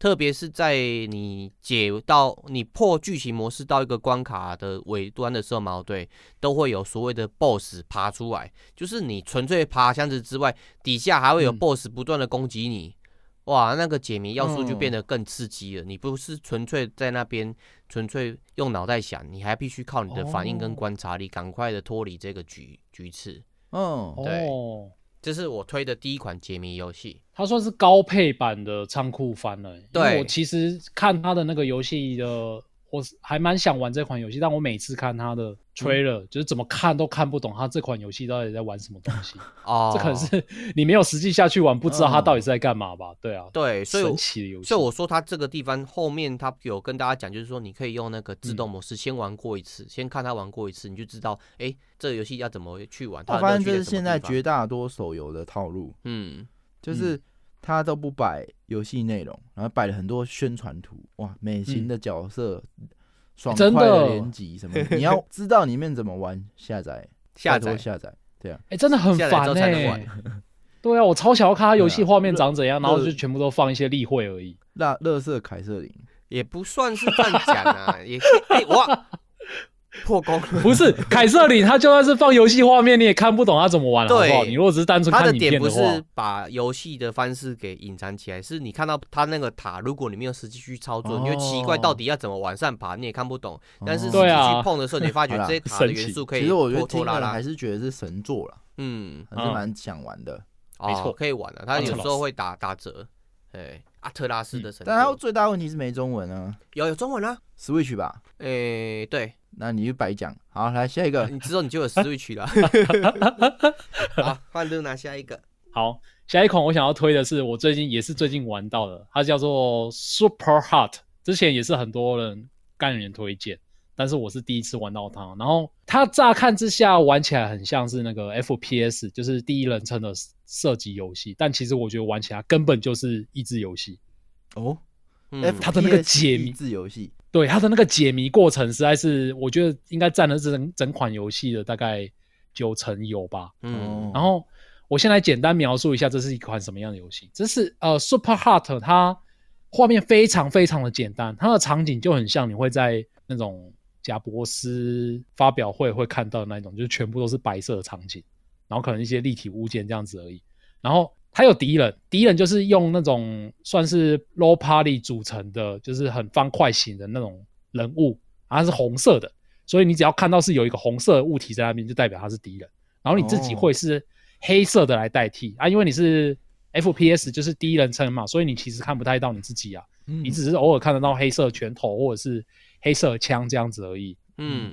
Speaker 3: 特别是在你解到你破剧情模式到一个关卡的尾端的时候，矛对都会有所谓的 BOSS 爬出来，就是你纯粹爬箱子之外，底下还会有 BOSS 不断的攻击你。嗯哇，那个解谜要素就变得更刺激了。嗯、你不是纯粹在那边纯粹用脑袋想，你还必须靠你的反应跟观察力，赶快的脱离这个局局次。嗯，对，这是我推的第一款解谜游戏。
Speaker 2: 它算是高配版的仓库番了。对，我其实看它的那个游戏的。我还蛮想玩这款游戏，但我每次看他的 trailer，、嗯、就是怎么看都看不懂他这款游戏到底在玩什么东西。<laughs> 哦，这可能是你没有实际下去玩，不知道他到底是在干嘛吧？嗯、对啊，
Speaker 3: 对，所以
Speaker 2: 神奇的游戏。
Speaker 3: 所以我说他这个地方后面他有跟大家讲，就是说你可以用那个自动模式先玩过一次，嗯、先看他玩过一次，你就知道，哎、欸，这个游戏要怎么去玩。
Speaker 1: 我发现这是现在绝大多手游的套路。嗯，就是。嗯他都不摆游戏内容，然后摆了很多宣传图，哇，美型的角色，嗯、爽快的连击什么，<laughs> 你要知道里面怎么玩，下载下载。下载，对啊，
Speaker 2: 哎、欸，真的很烦哎、欸，<laughs> 对啊，我超想要看他游戏画面长怎样，啊、然后就全部都放一些例会而已。
Speaker 1: 那乐色凯瑟琳。
Speaker 3: 也不算是这样讲啊，<laughs> 也哎、欸、哇。破功了
Speaker 2: 不是凯瑟琳，他就算是放游戏画面，你也看不懂他怎么玩，对好不好？你如果只是单纯看影片的话，
Speaker 3: 他的点不是把游戏的方式给隐藏起来，是你看到他那个塔，如果你没有实际去操作，哦、你就奇怪到底要怎么往上爬，你也看不懂。但是实际去碰的时候，你发觉这些塔的元素可以拖拖拉拉。其实我觉得听了
Speaker 1: 还是觉得是神作了，嗯，还是蛮想玩的。
Speaker 3: 没错，可以玩的。他有时候会打打折，哎，阿特拉斯的神作。
Speaker 1: 但他最大问题是没中文啊，
Speaker 3: 有有中文啊
Speaker 1: ，Switch 吧？
Speaker 3: 哎，对。
Speaker 1: 那你就白讲。好，来下一个。
Speaker 3: 你之后你就有 Switch 了。<laughs> 好，换路拿下一个。
Speaker 2: 好，下一款我想要推的是我最近也是最近玩到的，它叫做 Super Hot。之前也是很多人干员推荐，但是我是第一次玩到它。然后它乍看之下玩起来很像是那个 FPS，就是第一人称的射击游戏，但其实我觉得玩起来根本就是益智游戏。
Speaker 1: 哦，
Speaker 2: 嗯，它的那个解谜
Speaker 1: 益智游戏。
Speaker 2: 对它的那个解谜过程，实在是我觉得应该占了整整款游戏的大概九成有吧。嗯，然后我先来简单描述一下，这是一款什么样的游戏。这是呃，Super Hot，它画面非常非常的简单，它的场景就很像你会在那种贾伯斯发表会会看到的那种，就是全部都是白色的场景，然后可能一些立体物件这样子而已。然后还有敌人，敌人就是用那种算是 low party 组成的，就是很方块型的那种人物，它是红色的，所以你只要看到是有一个红色的物体在那边，就代表它是敌人。然后你自己会是黑色的来代替、哦、啊，因为你是 FPS，就是第一人称嘛，所以你其实看不太到你自己啊，嗯、你只是偶尔看得到黑色拳头或者是黑色枪这样子而已。嗯，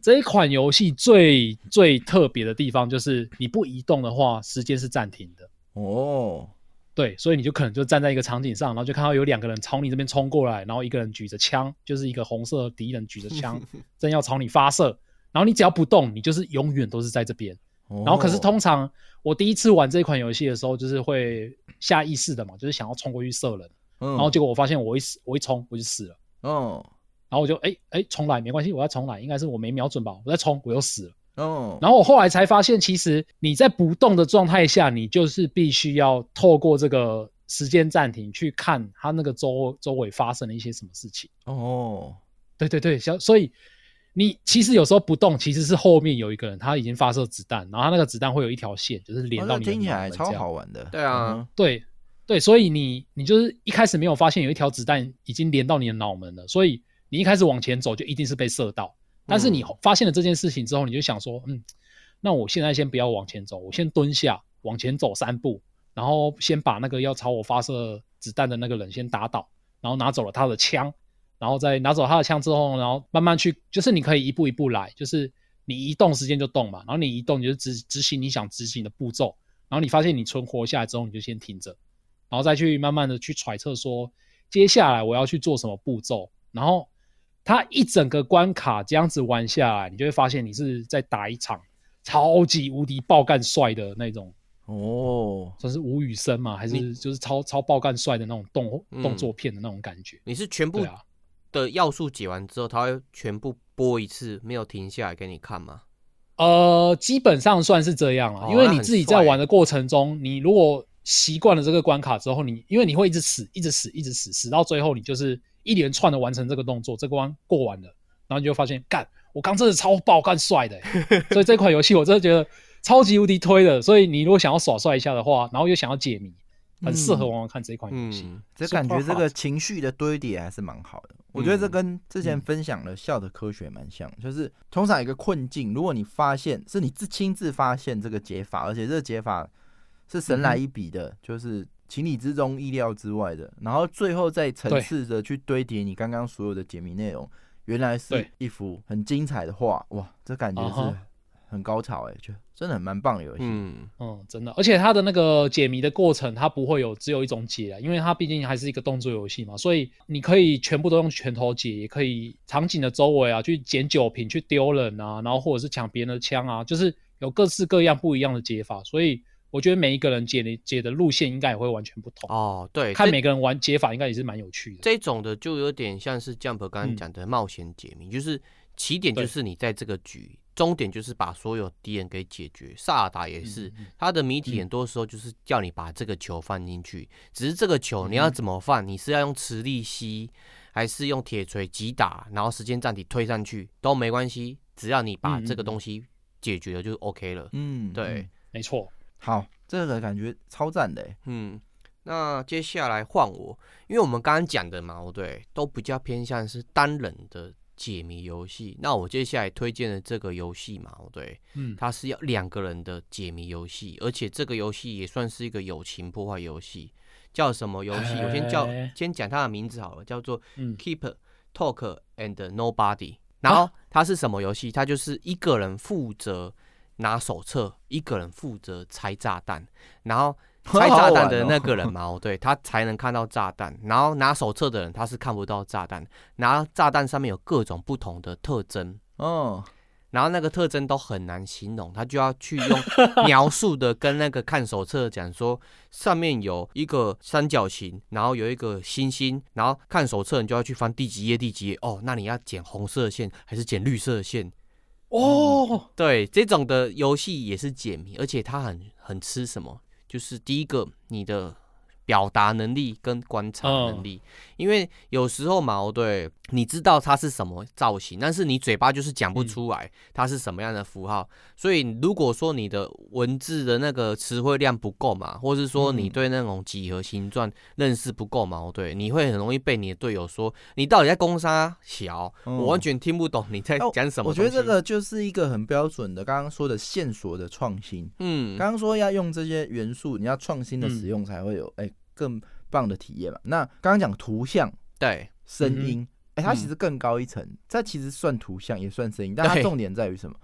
Speaker 2: 这一款游戏最最特别的地方就是你不移动的话，时间是暂停的。哦，对，所以你就可能就站在一个场景上，然后就看到有两个人朝你这边冲过来，然后一个人举着枪，就是一个红色的敌人举着枪，<laughs> 正要朝你发射，然后你只要不动，你就是永远都是在这边。然后可是通常我第一次玩这款游戏的时候，就是会下意识的嘛，就是想要冲过去射人，然后结果我发现我一死，我一冲我就死了。哦，然后我就哎哎重来没关系，我要重来，应该是我没瞄准吧，我再冲我又死了。哦，然后我后来才发现，其实你在不动的状态下，你就是必须要透过这个时间暂停去看它那个周周围发生了一些什么事情。哦，对对对，所以你其实有时候不动，其实是后面有一个人他已经发射子弹，然后他那个子弹会有一条线，就是连到你的脑门。听起来
Speaker 1: 超好玩的。
Speaker 3: 对啊，
Speaker 2: 对对，所以你你就是一开始没有发现有一条子弹已经连到你的脑门了，所以你一开始往前走就一定是被射到。但是你发现了这件事情之后，你就想说，嗯，那我现在先不要往前走，我先蹲下，往前走三步，然后先把那个要朝我发射子弹的那个人先打倒，然后拿走了他的枪，然后再拿走他的枪之后，然后慢慢去，就是你可以一步一步来，就是你一动时间就动嘛，然后你一动你就执执行你想执行的步骤，然后你发现你存活下来之后，你就先停着，然后再去慢慢的去揣测说，接下来我要去做什么步骤，然后。它一整个关卡这样子玩下来，你就会发现你是在打一场超级无敌爆干帅的那种哦，算是吴宇森嘛，还是就是超超爆干帅的那种动动作片的那种感觉？
Speaker 3: 你是全部的要素解完之后，它会全部播一次，没有停下来给你看吗？
Speaker 2: 呃，基本上算是这样啊，因为你自己在玩的过程中，你如果习惯了这个关卡之后，你因为你会一直死，一直死，一直死，死到最后你就是一连串的完成这个动作，这个关过完了，然后你就发现，干，我刚真的超爆干帅的，所以这款游戏我真的觉得超级无敌推的。所以你如果想要耍帅一下的话，然后又想要解谜，很适合玩玩看这一款
Speaker 1: 游戏。这、感觉这个情绪的堆叠还是蛮好的。我觉得这跟之前分享的笑的科学蛮像，就是通常一个困境，如果你发现是你自亲自发现这个解法，而且这个解法是神来一笔的，就是情理之中、意料之外的，然后最后再层次的去堆叠你刚刚所有的解谜内容，原来是一幅很精彩的画，哇，这感觉是。很高潮哎、欸，就真的很蛮棒的游戏。
Speaker 2: 嗯嗯，真的，而且它的那个解谜的过程，它不会有只有一种解啊，因为它毕竟还是一个动作游戏嘛，所以你可以全部都用拳头解，也可以场景的周围啊去捡酒瓶去丢人啊，然后或者是抢别人的枪啊，就是有各式各样不一样的解法。所以我觉得每一个人解的解的路线应该也会完全不同
Speaker 3: 哦。对，
Speaker 2: 看每个人玩解法应该也是蛮有趣的。
Speaker 3: 这种的就有点像是 Jump 刚刚讲的冒险解谜，嗯、就是起点就是你在这个局。终点就是把所有敌人给解决。萨尔达也是，他的谜题很多时候就是叫你把这个球放进去，只是这个球你要怎么放，你是要用磁力吸，还是用铁锤击打，然后时间暂停推上去都没关系，只要你把这个东西解决了就 OK 了。嗯，对，
Speaker 2: 没错。
Speaker 1: 好，这个感觉超赞的。
Speaker 3: 嗯，那接下来换我，因为我们刚刚讲的嘛，对，都比较偏向是单人的。解谜游戏，那我接下来推荐的这个游戏嘛，对，嗯，它是要两个人的解谜游戏，而且这个游戏也算是一个友情破坏游戏，叫什么游戏？我先叫 <laughs> 先讲它的名字好了，叫做 Keep Talk and Nobody。然后它是什么游戏？它就是一个人负责拿手册，一个人负责拆炸弹，然后。<laughs> 拆炸弹的那个人嘛，哦，对，他才能看到炸弹。然后拿手册的人他是看不到炸弹。拿炸弹上面有各种不同的特征，哦，然后那个特征都很难形容，他就要去用 <laughs> 描述的跟那个看手册讲说，上面有一个三角形，然后有一个星星，然后看手册你就要去翻第几页第几页哦，那你要剪红色线还是剪绿色线？哦，对，这种的游戏也是解谜，而且它很很吃什么？就是第一个，你的表达能力跟观察能力，因为有时候嘛，对，你知道它是什么造型，但是你嘴巴就是讲不出来它是什么样的符号。所以如果说你的文字的那个词汇量不够嘛，或是说你对那种几何形状认识不够嘛，对，你会很容易被你的队友说你到底在攻杀小，我完全听不懂你在讲什么。
Speaker 1: 我觉得这个就是一个很标准的刚刚说的线索的创新。嗯，刚刚说要用这些元素，你要创新的使用才会有哎。更棒的体验嘛？那刚刚讲图像，
Speaker 3: 对，
Speaker 1: 声音，哎、它其实更高一层，它、嗯、其实算图像也算声音，但它重点在于什么？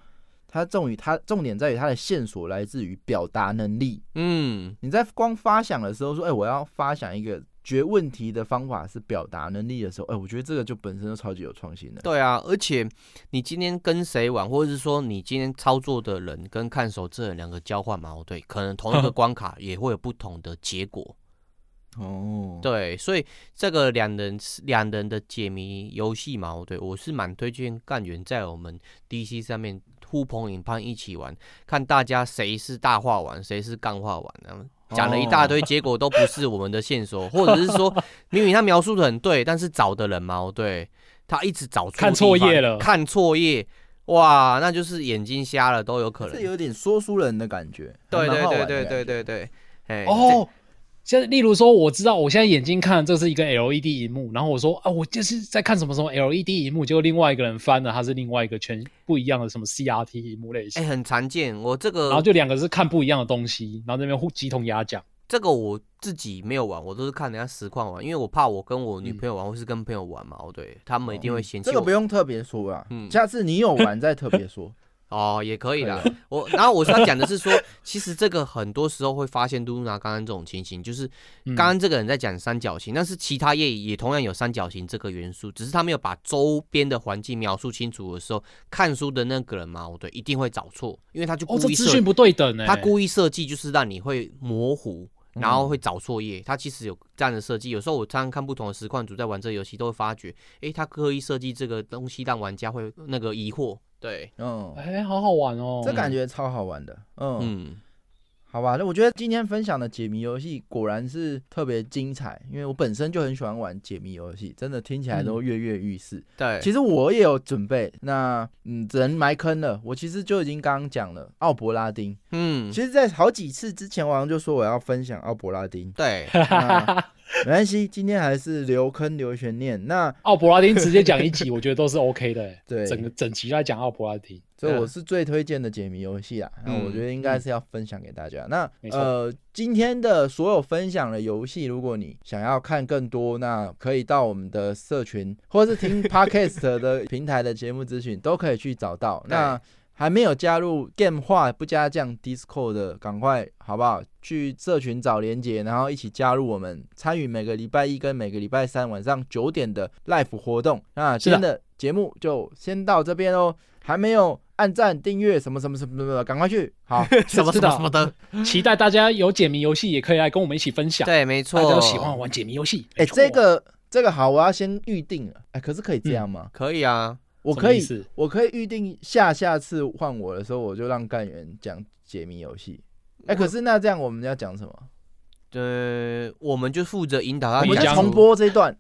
Speaker 1: 它重于它重点在于它的线索来自于表达能力。嗯，你在光发想的时候说，哎、欸，我要发想一个决问题的方法是表达能力的时候，哎、欸，我觉得这个就本身就超级有创新的。
Speaker 3: 对啊，而且你今天跟谁玩，或者是说你今天操作的人跟看守这两个交换矛盾，可能同一个 <laughs> 关卡也会有不同的结果。哦，对，所以这个两人两人的解谜游戏嘛，对，我是蛮推荐干员在我们 DC 上面呼朋引伴一起玩，看大家谁是大话王，谁是干话王，然后讲了一大堆，结果都不是我们的线索，或者是说 <laughs> 明明他描述的很对，但是找的人嘛，对，他一直找错
Speaker 2: 看错页了，
Speaker 3: 看错页，哇，那就是眼睛瞎了都有可能，
Speaker 1: 这有点说书人的感觉，
Speaker 3: 对对对对对对对，哎
Speaker 2: 哦。现在，例如说，我知道我现在眼睛看这是一个 LED 荧幕，然后我说啊，我就是在看什么什么 LED 荧幕，结果另外一个人翻了，他是另外一个全不一样的什么 CRT 荧幕类型。
Speaker 3: 哎、欸，很常见，我这个，
Speaker 2: 然后就两个是看不一样的东西，然后那边互鸡同鸭讲。
Speaker 3: 这个我自己没有玩，我都是看人家实况玩，因为我怕我跟我女朋友玩，嗯、或是跟朋友玩嘛，对，他们一定会嫌弃、嗯。这
Speaker 1: 个不用特别说啊，嗯，下次你有玩再特别说。
Speaker 3: 哦，也可以啦。<laughs> 我然后我要讲的是说，其实这个很多时候会发现露娜刚刚这种情形，就是刚刚这个人在讲三角形，但是其他页也同样有三角形这个元素，只是他没有把周边的环境描述清楚的时候，看书的那个人嘛，我对，一定会找错，因为他就故意
Speaker 2: 资讯不对等，
Speaker 3: 他故意设计就是让你会模糊，然后会找错页。他其实有这样的设计，有时候我常常看不同的实况组在玩这个游戏，都会发觉，诶，他刻意设计这个东西让玩家会那个疑惑。对，
Speaker 2: 嗯，哎，好好玩哦，
Speaker 1: 这感觉超好玩的，嗯，嗯好吧，那我觉得今天分享的解谜游戏果然是特别精彩，因为我本身就很喜欢玩解谜游戏，真的听起来都跃跃欲试。嗯、
Speaker 3: 对，
Speaker 1: 其实我也有准备，那嗯，只能埋坑了。我其实就已经刚刚讲了奥伯拉丁，嗯，其实，在好几次之前，我好像就说我要分享奥伯拉丁。
Speaker 3: 对，<laughs>
Speaker 1: 没关系，今天还是留坑留悬念。那
Speaker 2: 奥伯拉丁直接讲一集，<laughs> 我觉得都是 OK 的。
Speaker 1: 对，
Speaker 2: 整个整集来讲奥伯拉丁。
Speaker 1: 所以我是最推荐的解谜游戏啊，那我觉得应该是要分享给大家。嗯、那呃，今天的所有分享的游戏，如果你想要看更多，那可以到我们的社群，或是听 <laughs> Podcast 的平台的节目资讯，都可以去找到。那还没有加入 Game 话不加酱 Discord 的，赶快好不好？去社群找连结，然后一起加入我们，参与每个礼拜一跟每个礼拜三晚上九点的 Live 活动。那今天的节目就先到这边哦，还没有。按赞、订阅什么什么什么什么，赶快去！好，<laughs>
Speaker 3: 什么什么什么的，
Speaker 2: 期待大家有解谜游戏也可以来跟我们一起分享。
Speaker 3: 对，没错，
Speaker 2: 大家都喜欢玩解谜游戏。
Speaker 1: 哎、欸，这个这个好，我要先预定了。哎、欸，可是可以这样吗？嗯、
Speaker 3: 可以啊，
Speaker 1: 我可以，我可以预定下下次换我的时候，我就让干员讲解谜游戏。哎、欸，可是那这样我们要讲什么？
Speaker 3: 呃，我们就负责引导他，
Speaker 1: 我们重播这一段。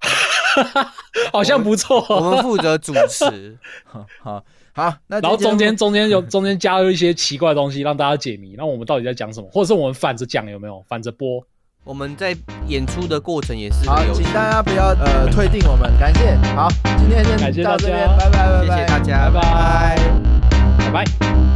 Speaker 1: <laughs>
Speaker 2: 好像不错，
Speaker 3: 我们负责主持。<laughs>
Speaker 1: 好好。好，那
Speaker 2: 然后中间中间有中间加入一些奇怪的东西，让大家解谜。那我们到底在讲什么？或者是我们反着讲有没有？反着播？
Speaker 3: 我们在演出的过程也是。
Speaker 1: 好，请大家不要呃退订我们，感谢。好，今天先到这边，拜拜拜拜，
Speaker 3: 谢谢大家，
Speaker 2: 拜拜拜拜。